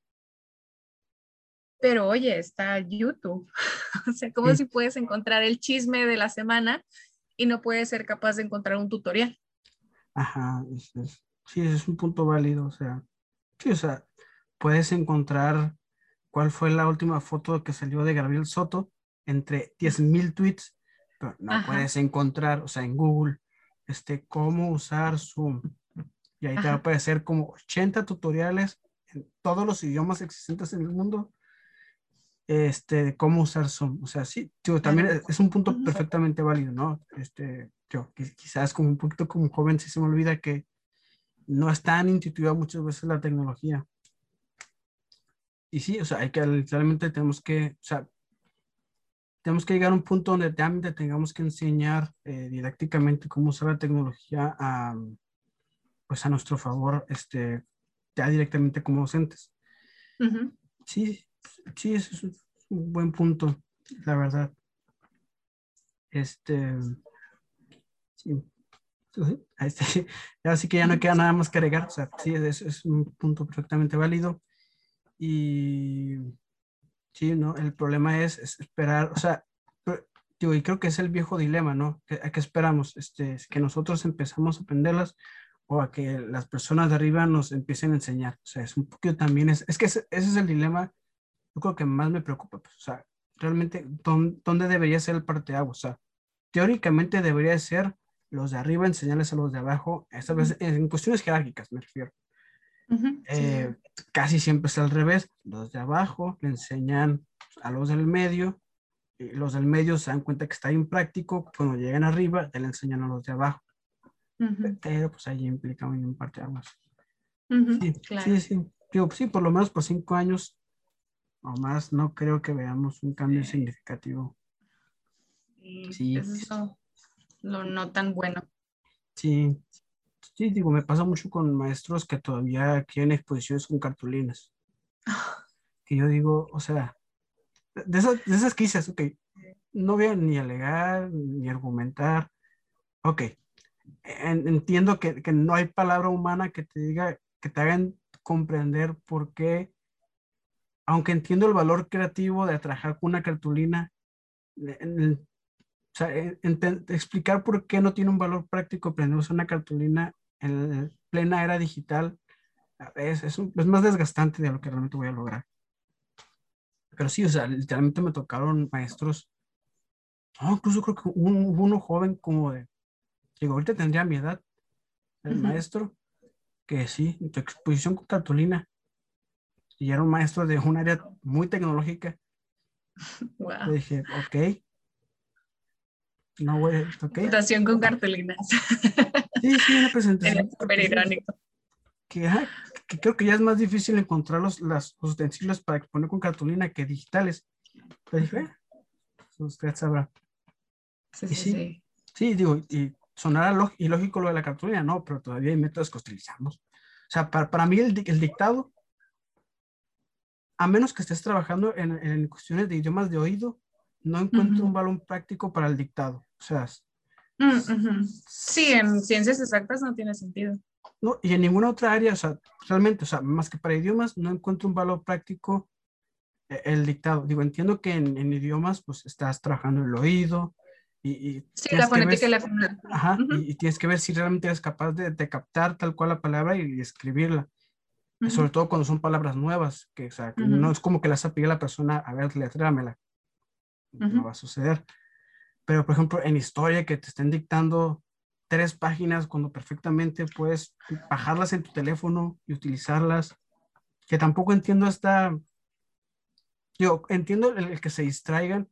Pero oye, está YouTube. <laughs> o sea, ¿cómo si puedes encontrar el chisme de la semana y no puedes ser capaz de encontrar un tutorial? Ajá, sí, es un punto válido. O sea, sí, o sea, puedes encontrar cuál fue la última foto que salió de Gabriel Soto entre 10.000 tweets, pero no puedes encontrar, o sea, en Google, este, cómo usar Zoom. Y ahí te va a aparecer como 80 tutoriales en todos los idiomas existentes en el mundo este, de cómo usar Zoom. O sea, sí, también es un punto perfectamente válido, ¿no? Este, yo, quizás como un poquito como joven si se me olvida que no es tan intuitiva muchas veces la tecnología. Y sí, o sea, hay que, literalmente tenemos que, o sea, tenemos que llegar a un punto donde realmente tengamos que enseñar eh, didácticamente cómo usar la tecnología a, pues a nuestro favor, este, ya directamente como docentes. Sí, sí, es un buen punto, la verdad. Este, sí. <laughs> Así que ya no queda nada más que agregar. O sea, sí, es, es un punto perfectamente válido. Y sí, ¿no? El problema es, esperar, o sea, digo, y creo que es el viejo dilema, ¿no? ¿A qué esperamos? Este, que nosotros empezamos a aprenderlas o a que las personas de arriba nos empiecen a enseñar. O sea, es un poquito también, es, es que ese, es el dilema, yo creo que más me preocupa. Pues, o sea, realmente, ¿dónde, debería ser el parteaguas? O sea, teóricamente debería ser los de arriba enseñarles a los de abajo, esta vez en cuestiones jerárquicas me refiero. Eh, casi siempre es al revés, los de abajo le enseñan a los del medio, y los del medio se dan cuenta que está impráctico, cuando llegan arriba le enseñan a los de abajo. Pero pues ahí implica un parte de sí, sí, sí. sí, por lo menos por cinco años o más no creo que veamos un cambio significativo. Sí, Eso lo no tan bueno. Sí, sí, digo, me pasa mucho con maestros que todavía quieren exposiciones con cartulinas. <laughs> que yo digo, o sea, de esas, de esas que dices, ok, no voy a ni alegar ni argumentar. Ok, entiendo que, que, no hay palabra humana que te diga, que te hagan comprender por qué, aunque entiendo el valor creativo de trabajar con una cartulina, o sea, explicar por qué no tiene un valor práctico usar una cartulina en plena era digital es, es, es, más desgastante de lo que realmente voy a lograr. Pero sí, o sea, literalmente me tocaron maestros, incluso creo que hubo uno joven como de, digo, ahorita tendría mi edad, el maestro, que sí, tu exposición con cartulina, y era un maestro de un área muy tecnológica. <laughs> Wow. dije, ok, no, güey, ok. Presentación con cartulinas. Sí, sí, una presentación. Súper irónico. Que, que, creo que ya es más difícil encontrar los, los utensilios para exponer con cartulina que digitales. Pero dije, usted sabrá. Sí, sí, sí, sí. digo, y sonará ilógico lo de la cartulina, no, pero todavía hay métodos que utilizamos. O sea, para, para mí el, el, dictado, a menos que estés trabajando en, en cuestiones de idiomas de oído, no encuentro un balón práctico para el dictado. O sea, mm, sí, en ciencias exactas no tiene sentido. No, y en ninguna otra área, o sea, realmente, o sea, más que para idiomas, no encuentro un valor práctico eh, el dictado. Digo, entiendo que en, idiomas, pues estás trabajando el oído y... sí, la fonética y la Ajá, y, tienes que ver si realmente eres capaz de, captar tal cual la palabra y, escribirla. Sobre todo cuando son palabras nuevas, que, o sea, que no es como que las ha pedido la persona, a ver, letréamela no va a suceder. Pero, por ejemplo, en historia que te estén dictando tres páginas cuando perfectamente puedes bajarlas en tu teléfono y utilizarlas, que tampoco entiendo esta, yo entiendo el, que se distraigan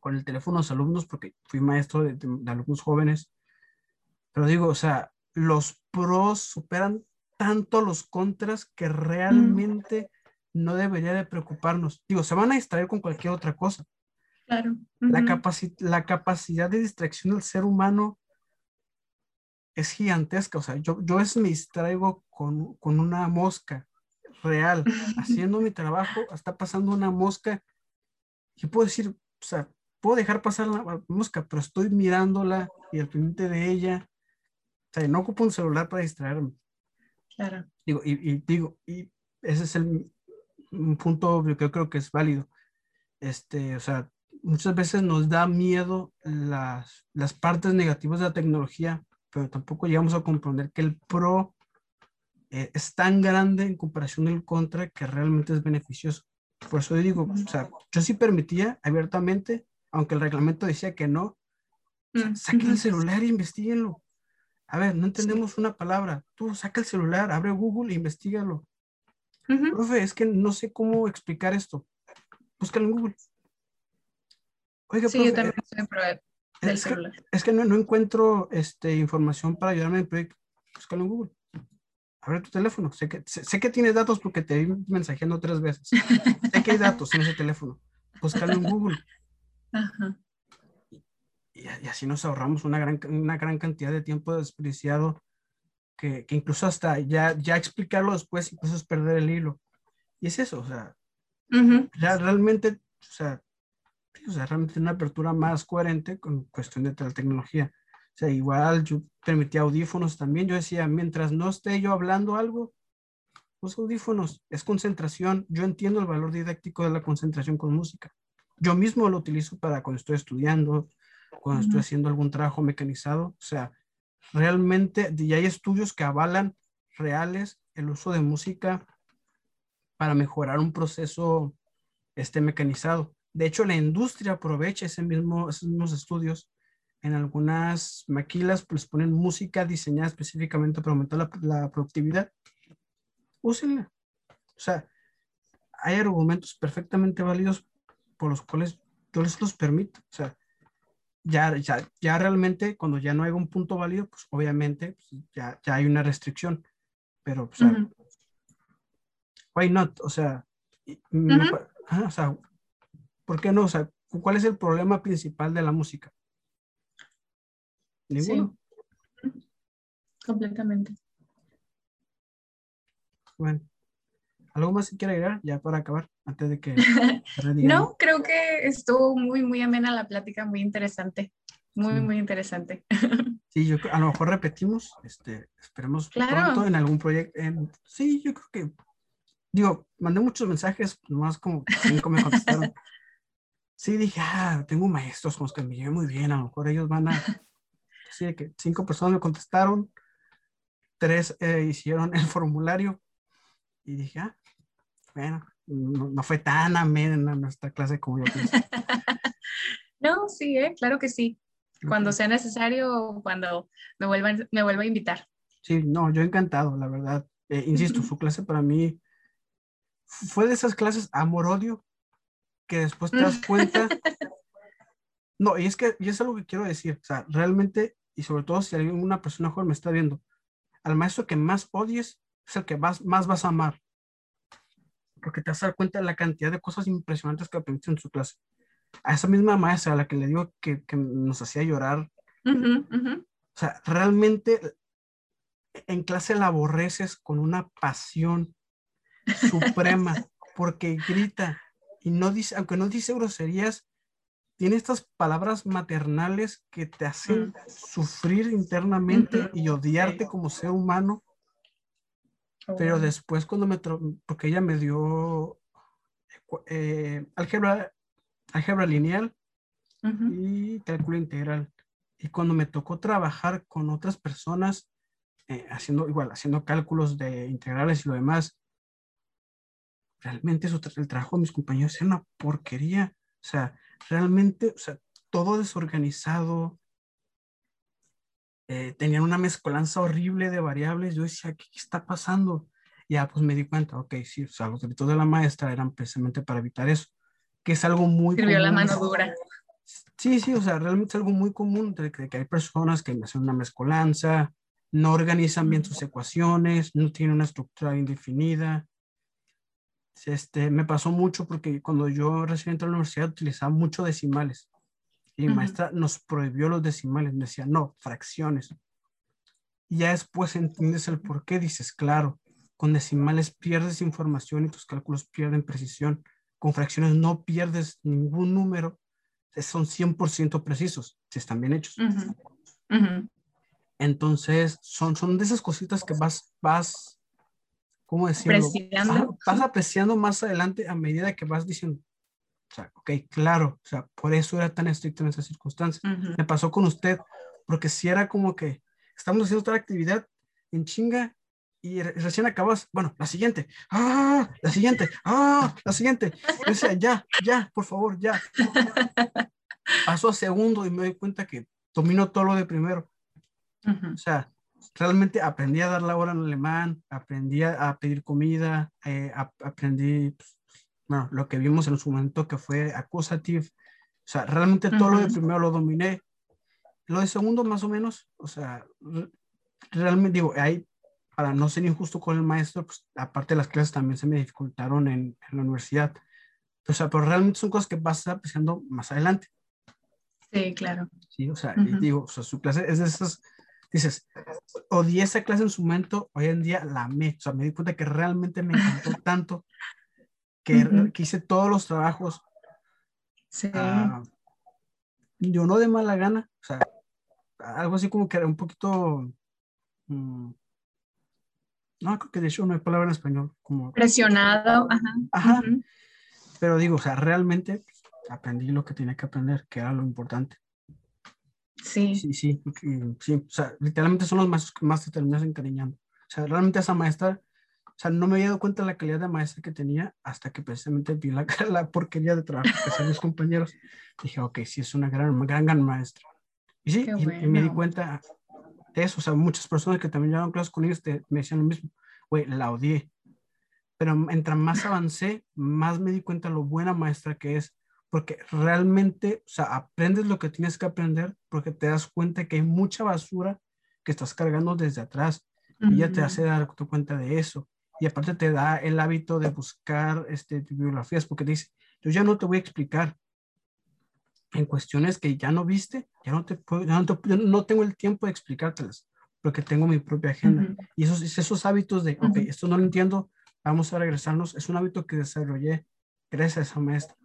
con el teléfono los alumnos porque fui maestro de, alumnos jóvenes, pero digo, o sea, los pros superan tanto los contras que realmente no debería de preocuparnos. Digo, se van a distraer con cualquier otra cosa, la, la capacidad de distracción del ser humano es gigantesca. O sea, yo, yo me distraigo con, con una mosca real, <laughs> haciendo mi trabajo, está pasando una mosca y puedo decir, o sea, puedo dejar pasar la mosca, pero estoy mirándola y al pendiente de ella. O sea, no ocupo un celular para distraerme. Claro. Digo, y, digo, y ese es el un punto que yo creo que es válido. Este, o sea, muchas veces nos da miedo las, las partes negativas de la tecnología, pero tampoco llegamos a comprender que el pro eh, es tan grande en comparación del contra que realmente es beneficioso. Por eso digo, o sea, yo sí permitía abiertamente, aunque el reglamento decía que no, mm, saquen el celular e investiguenlo. A ver, no entendemos una palabra. Tú saca el celular, abre Google e investigalo. Profe, es que no sé cómo explicar esto. Búscalo en Google. Oiga, sí, yo también es, Que, es que no, no, encuentro este, información para ayudarme en el proyecto. Búscalo en Google. Abre tu teléfono. Sé que, sé, que tienes datos porque te he mensajeando tres veces. sé que hay datos en ese teléfono. Búscalo en Google. <laughs> Ajá. Y, y, así nos ahorramos una gran, una gran cantidad de tiempo desperdiciado que, que incluso hasta ya, ya explicarlo después incluso es perder el hilo. Y es eso, o sea, ya realmente, o sea, o sea, realmente una apertura más coherente con cuestión de la tecnología. O sea, igual yo permitía audífonos también. Yo decía, mientras no esté yo hablando algo, los audífonos es concentración. Yo entiendo el valor didáctico de la concentración con música. Yo mismo lo utilizo para cuando estoy estudiando, cuando estoy haciendo algún trabajo mecanizado. O sea, realmente, y hay estudios que avalan reales el uso de música para mejorar un proceso este mecanizado. De hecho, la industria aprovecha ese mismo, esos mismos estudios. En algunas maquilas pues ponen música diseñada específicamente para aumentar la, la productividad. Úsenla. O sea, hay argumentos perfectamente válidos por los cuales yo les los permito. O sea, ya, ya, ya realmente cuando ya no hay un punto válido, pues obviamente pues, ya, ya hay una restricción. Pero, o sea, why not? O sea, o sea, ¿Por qué no? O sea, ¿cuál es el problema principal de la música? Ninguno. Sí. Completamente. Bueno, ¿algo más que quiera agregar ya para acabar? Antes de que... <laughs> no, creo que estuvo muy, muy amena la plática, muy interesante. Muy, muy interesante. <laughs> Sí, yo a lo mejor repetimos, este, esperemos pronto en algún proyecto. sí, yo creo que, digo, mandé muchos mensajes, más como cinco me contestaron. <laughs> sí dije, ah, tengo maestros con los que me llevé muy bien, a lo mejor ellos van a... <laughs> Así que cinco personas me contestaron, tres eh, hicieron el formulario y dije, ah, bueno, no, fue tan amena nuestra clase como yo pensé. <laughs> no, sí, eh, claro que sí. Cuando sea necesario, cuando me vuelvan, me vuelva a invitar. Sí, no, yo encantado, la verdad. Eh, insisto, su clase para mí fue de esas clases amor-odio que después te das <laughs> cuenta. No, y es que, y es algo que quiero decir, o sea, realmente, y sobre todo si alguna persona joven me está viendo, al maestro que más odies es el que más, más vas a amar. Porque te vas a dar cuenta de la cantidad de cosas impresionantes que aprendiste en su clase. A esa misma maestra a la que le digo que, que nos hacía llorar. O sea, realmente en clase la aborreces con una pasión <laughs> suprema porque grita, y no dice, aunque no dice groserías, tiene estas palabras maternales que te hacen sufrir internamente y odiarte como ser humano. Oh, Pero después cuando me, porque ella me dio eh, álgebra, álgebra lineal y cálculo integral. Y cuando me tocó trabajar con otras personas, eh, haciendo igual, haciendo cálculos de integrales y lo demás, realmente eso, el trabajo de mis compañeros era una porquería. O sea, realmente, o sea, todo desorganizado. Eh, tenían una mezcolanza horrible de variables. Yo decía, ¿qué, está pasando? Ya, pues me di cuenta, ok, sí, o sea, los gritos de la maestra eran precisamente para evitar eso, que es algo muy Sirvió la mano dura. Sí, sí, o sea, realmente es algo muy común de que, hay personas que hacen una mezcolanza, no organizan bien sus ecuaciones, no tienen una estructura indefinida, este, me pasó mucho porque cuando yo recién entré a la universidad utilizaba mucho decimales. Y mi maestra nos prohibió los decimales. Me decía, no, fracciones. Y ya después entiendes el por qué. Dices, claro, con decimales pierdes información y tus cálculos pierden precisión. Con fracciones no pierdes ningún número. Son 100% precisos, si están bien hechos. Entonces, son, son de esas cositas que vas, vas ¿cómo decirlo? Vas, apreciando más adelante a medida que vas diciendo, o sea, ok, claro, o sea, por eso era tan estricto en esas circunstancias. Me pasó con usted, porque si era como que estamos haciendo otra actividad en chinga y recién acabas, bueno, la siguiente, ah, la siguiente, ah, la siguiente. Yo decía, ya, ya, por favor, ya. <laughs> Paso a segundo y me doy cuenta que domino todo lo de primero. O sea, realmente aprendí a dar la hora en alemán, aprendí a, pedir comida, eh, aprendí, pues, bueno, lo que vimos en su momento que fue accusative, o sea, realmente todo lo de primero lo dominé. Lo de segundo, más o menos, o sea, realmente digo, ahí, para no ser injusto con el maestro, pues aparte de las clases también se me dificultaron en, en la universidad. O sea, pero realmente son cosas que vas apreciando más adelante. Sí, claro. Sí, o sea, y digo, o sea, su clase es de esas dices, odié esa clase en su momento, hoy en día la amé, o sea, me di cuenta que realmente me encantó <laughs> tanto que, hice todos los trabajos. Sí. Ah, yo no de mala gana, o sea, algo así como que era un poquito... Mm, no, creo que de hecho no hay palabra en español. Como, Presionado, ajá. Ajá. Pero digo, o sea, realmente aprendí lo que tenía que aprender, que era lo importante. Sí. Sí, sí, sí. O sea, literalmente son los más que más te terminas encariñando. O sea, realmente esa maestra, o sea, no me había dado cuenta de la calidad de maestra que tenía hasta que precisamente vi la, <laughs> la porquería de trabajo que hacían mis compañeros. Dije, ok, sí, es una gran, gran, gran maestra. Y sí, y, me di cuenta de eso. O sea, muchas personas que también llevaban clases con ellos me decían lo mismo. Güey, la odié. Pero mientras más avancé, más me di cuenta lo buena maestra que es porque realmente, o sea, aprendes lo que tienes que aprender porque te das cuenta que hay mucha basura que estás cargando desde atrás y ya te hace dar tu cuenta de eso. Y aparte te da el hábito de buscar este, bibliografías porque te dice, yo ya no te voy a explicar en cuestiones que ya no viste, ya no te puedo, ya no, tengo el tiempo de explicártelas porque tengo mi propia agenda. Y esos, esos hábitos de, ok, esto no lo entiendo, vamos a regresarnos, es un hábito que desarrollé gracias a esa maestra.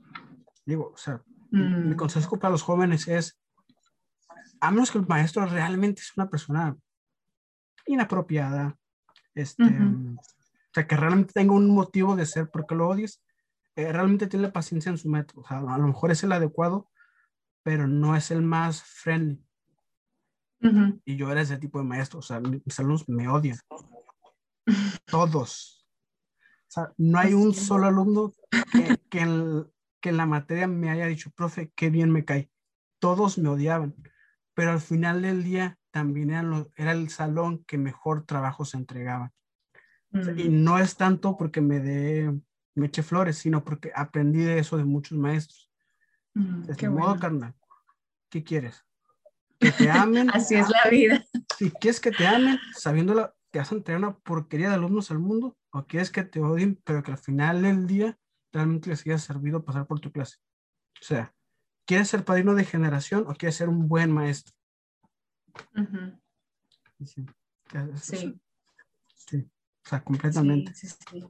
Digo, o sea, mi mm. consejo para los jóvenes es, a menos que el maestro realmente es una persona inapropiada, este, o sea, que realmente tenga un motivo de ser porque lo odies, eh, realmente tiene paciencia en su método. O sea, a lo mejor es el adecuado, pero no es el más friendly. Y yo era ese tipo de maestro, o sea, mis alumnos me odian. <laughs> Todos. O sea, no hay un solo alumno que, que, el, que en la materia me haya dicho, profe, qué bien me cae. Todos me odiaban, pero al final del día también era el salón que mejor trabajo se entregaba. y mm. no es tanto porque me dé, me eche flores, sino porque aprendí de eso de muchos maestros. Mm, de modo, carnal, ¿qué quieres? Que te amen. <laughs> Así es la vida. <laughs> Si quieres que te amen, sabiendo que vas a entregar una porquería de alumnos al mundo, o quieres que te odien, pero que al final del día realmente les haya servido pasar por tu clase. O sea, ¿quieres ser padrino de generación o quieres ser un buen maestro? sí. sí. O sea, completamente. Sí, sí,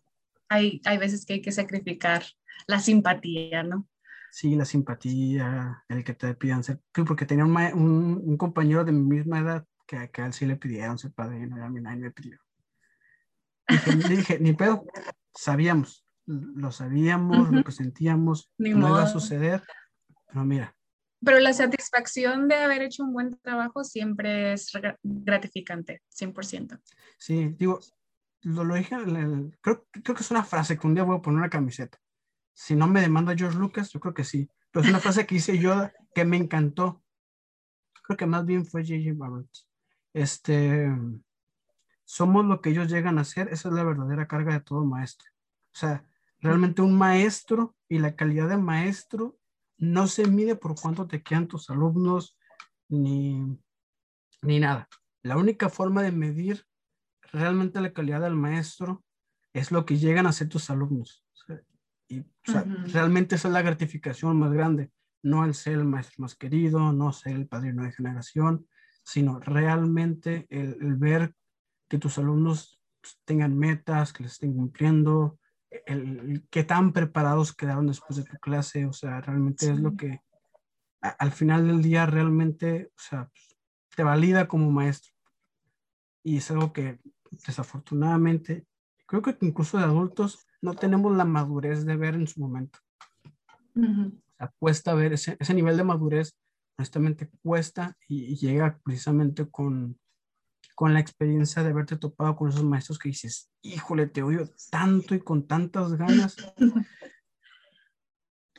hay, hay veces que hay que sacrificar la simpatía, ¿no? Sí, la simpatía, el que te pidan ser, porque tenía un, un, compañero de mi misma edad que, que, a él sí le pidieron ser padrino y a mí nadie me pidió. le dije, ni pedo, sabíamos, lo sabíamos, lo que sentíamos, no iba a suceder, pero mira. Pero la satisfacción de haber hecho un buen trabajo siempre es gratificante, 100%. Sí, digo, lo, lo dije, creo, creo que es una frase que un día voy a poner una camiseta. Si no me demanda George Lucas, yo creo que sí. Pero es una frase que hice yo que me encantó. Creo que más bien fue J.J. Barrett. Este, somos lo que ellos llegan a ser, esa es la verdadera carga de todo maestro. O sea, Realmente un maestro y la calidad de maestro no se mide por cuánto te quedan tus alumnos ni, ni nada. La única forma de medir realmente la calidad del maestro es lo que llegan a ser tus alumnos. y realmente esa es la gratificación más grande, no el ser el maestro más querido, no ser el padrino de generación, sino realmente el, el ver que tus alumnos tengan metas, que les estén cumpliendo, el, qué tan preparados quedaron después de tu clase, o sea, realmente es lo que al final del día realmente, o sea, te valida como maestro. Y es algo que desafortunadamente, creo que incluso de adultos no tenemos la madurez de ver en su momento. O sea, cuesta ver ese, ese nivel de madurez, honestamente cuesta y llega precisamente con, con la experiencia de haberte topado con esos maestros que dices, híjole, te odio tanto y con tantas ganas. <laughs>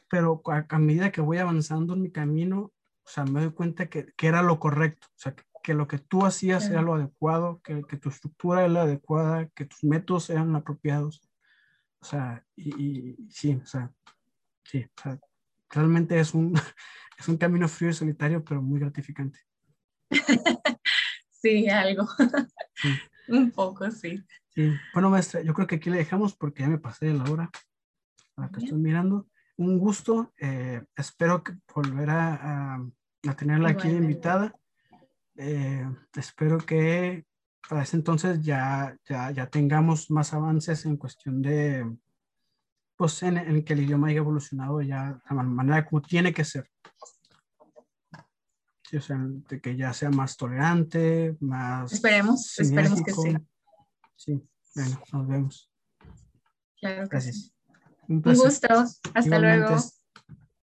Pero a, medida que voy avanzando en mi camino, o sea, me doy cuenta que, que era lo correcto, o sea, que, lo que tú hacías era lo adecuado, que, que, tu estructura era la adecuada, que tus métodos eran apropiados. O sea, y, y sí, o sea, sí, o sea, realmente es un, <laughs> es un camino frío y solitario, pero muy gratificante. <laughs> Sí, algo. <laughs> Un poco, sí. Sí. Bueno, maestra, yo creo que aquí le dejamos porque ya me pasé de la hora. Ahora que estoy mirando. Un gusto. Eh, espero que volver a, a, tenerla aquí de invitada. Eh, espero que para ese entonces ya, ya, ya tengamos más avances en cuestión de, pues en, en que el idioma haya evolucionado ya de la manera como tiene que ser. Sí, o sea, de que ya sea más tolerante, más... Esperemos, esperemos que sí. Sí, bueno, nos vemos. Claro Gracias. Un, gusto. Hasta luego.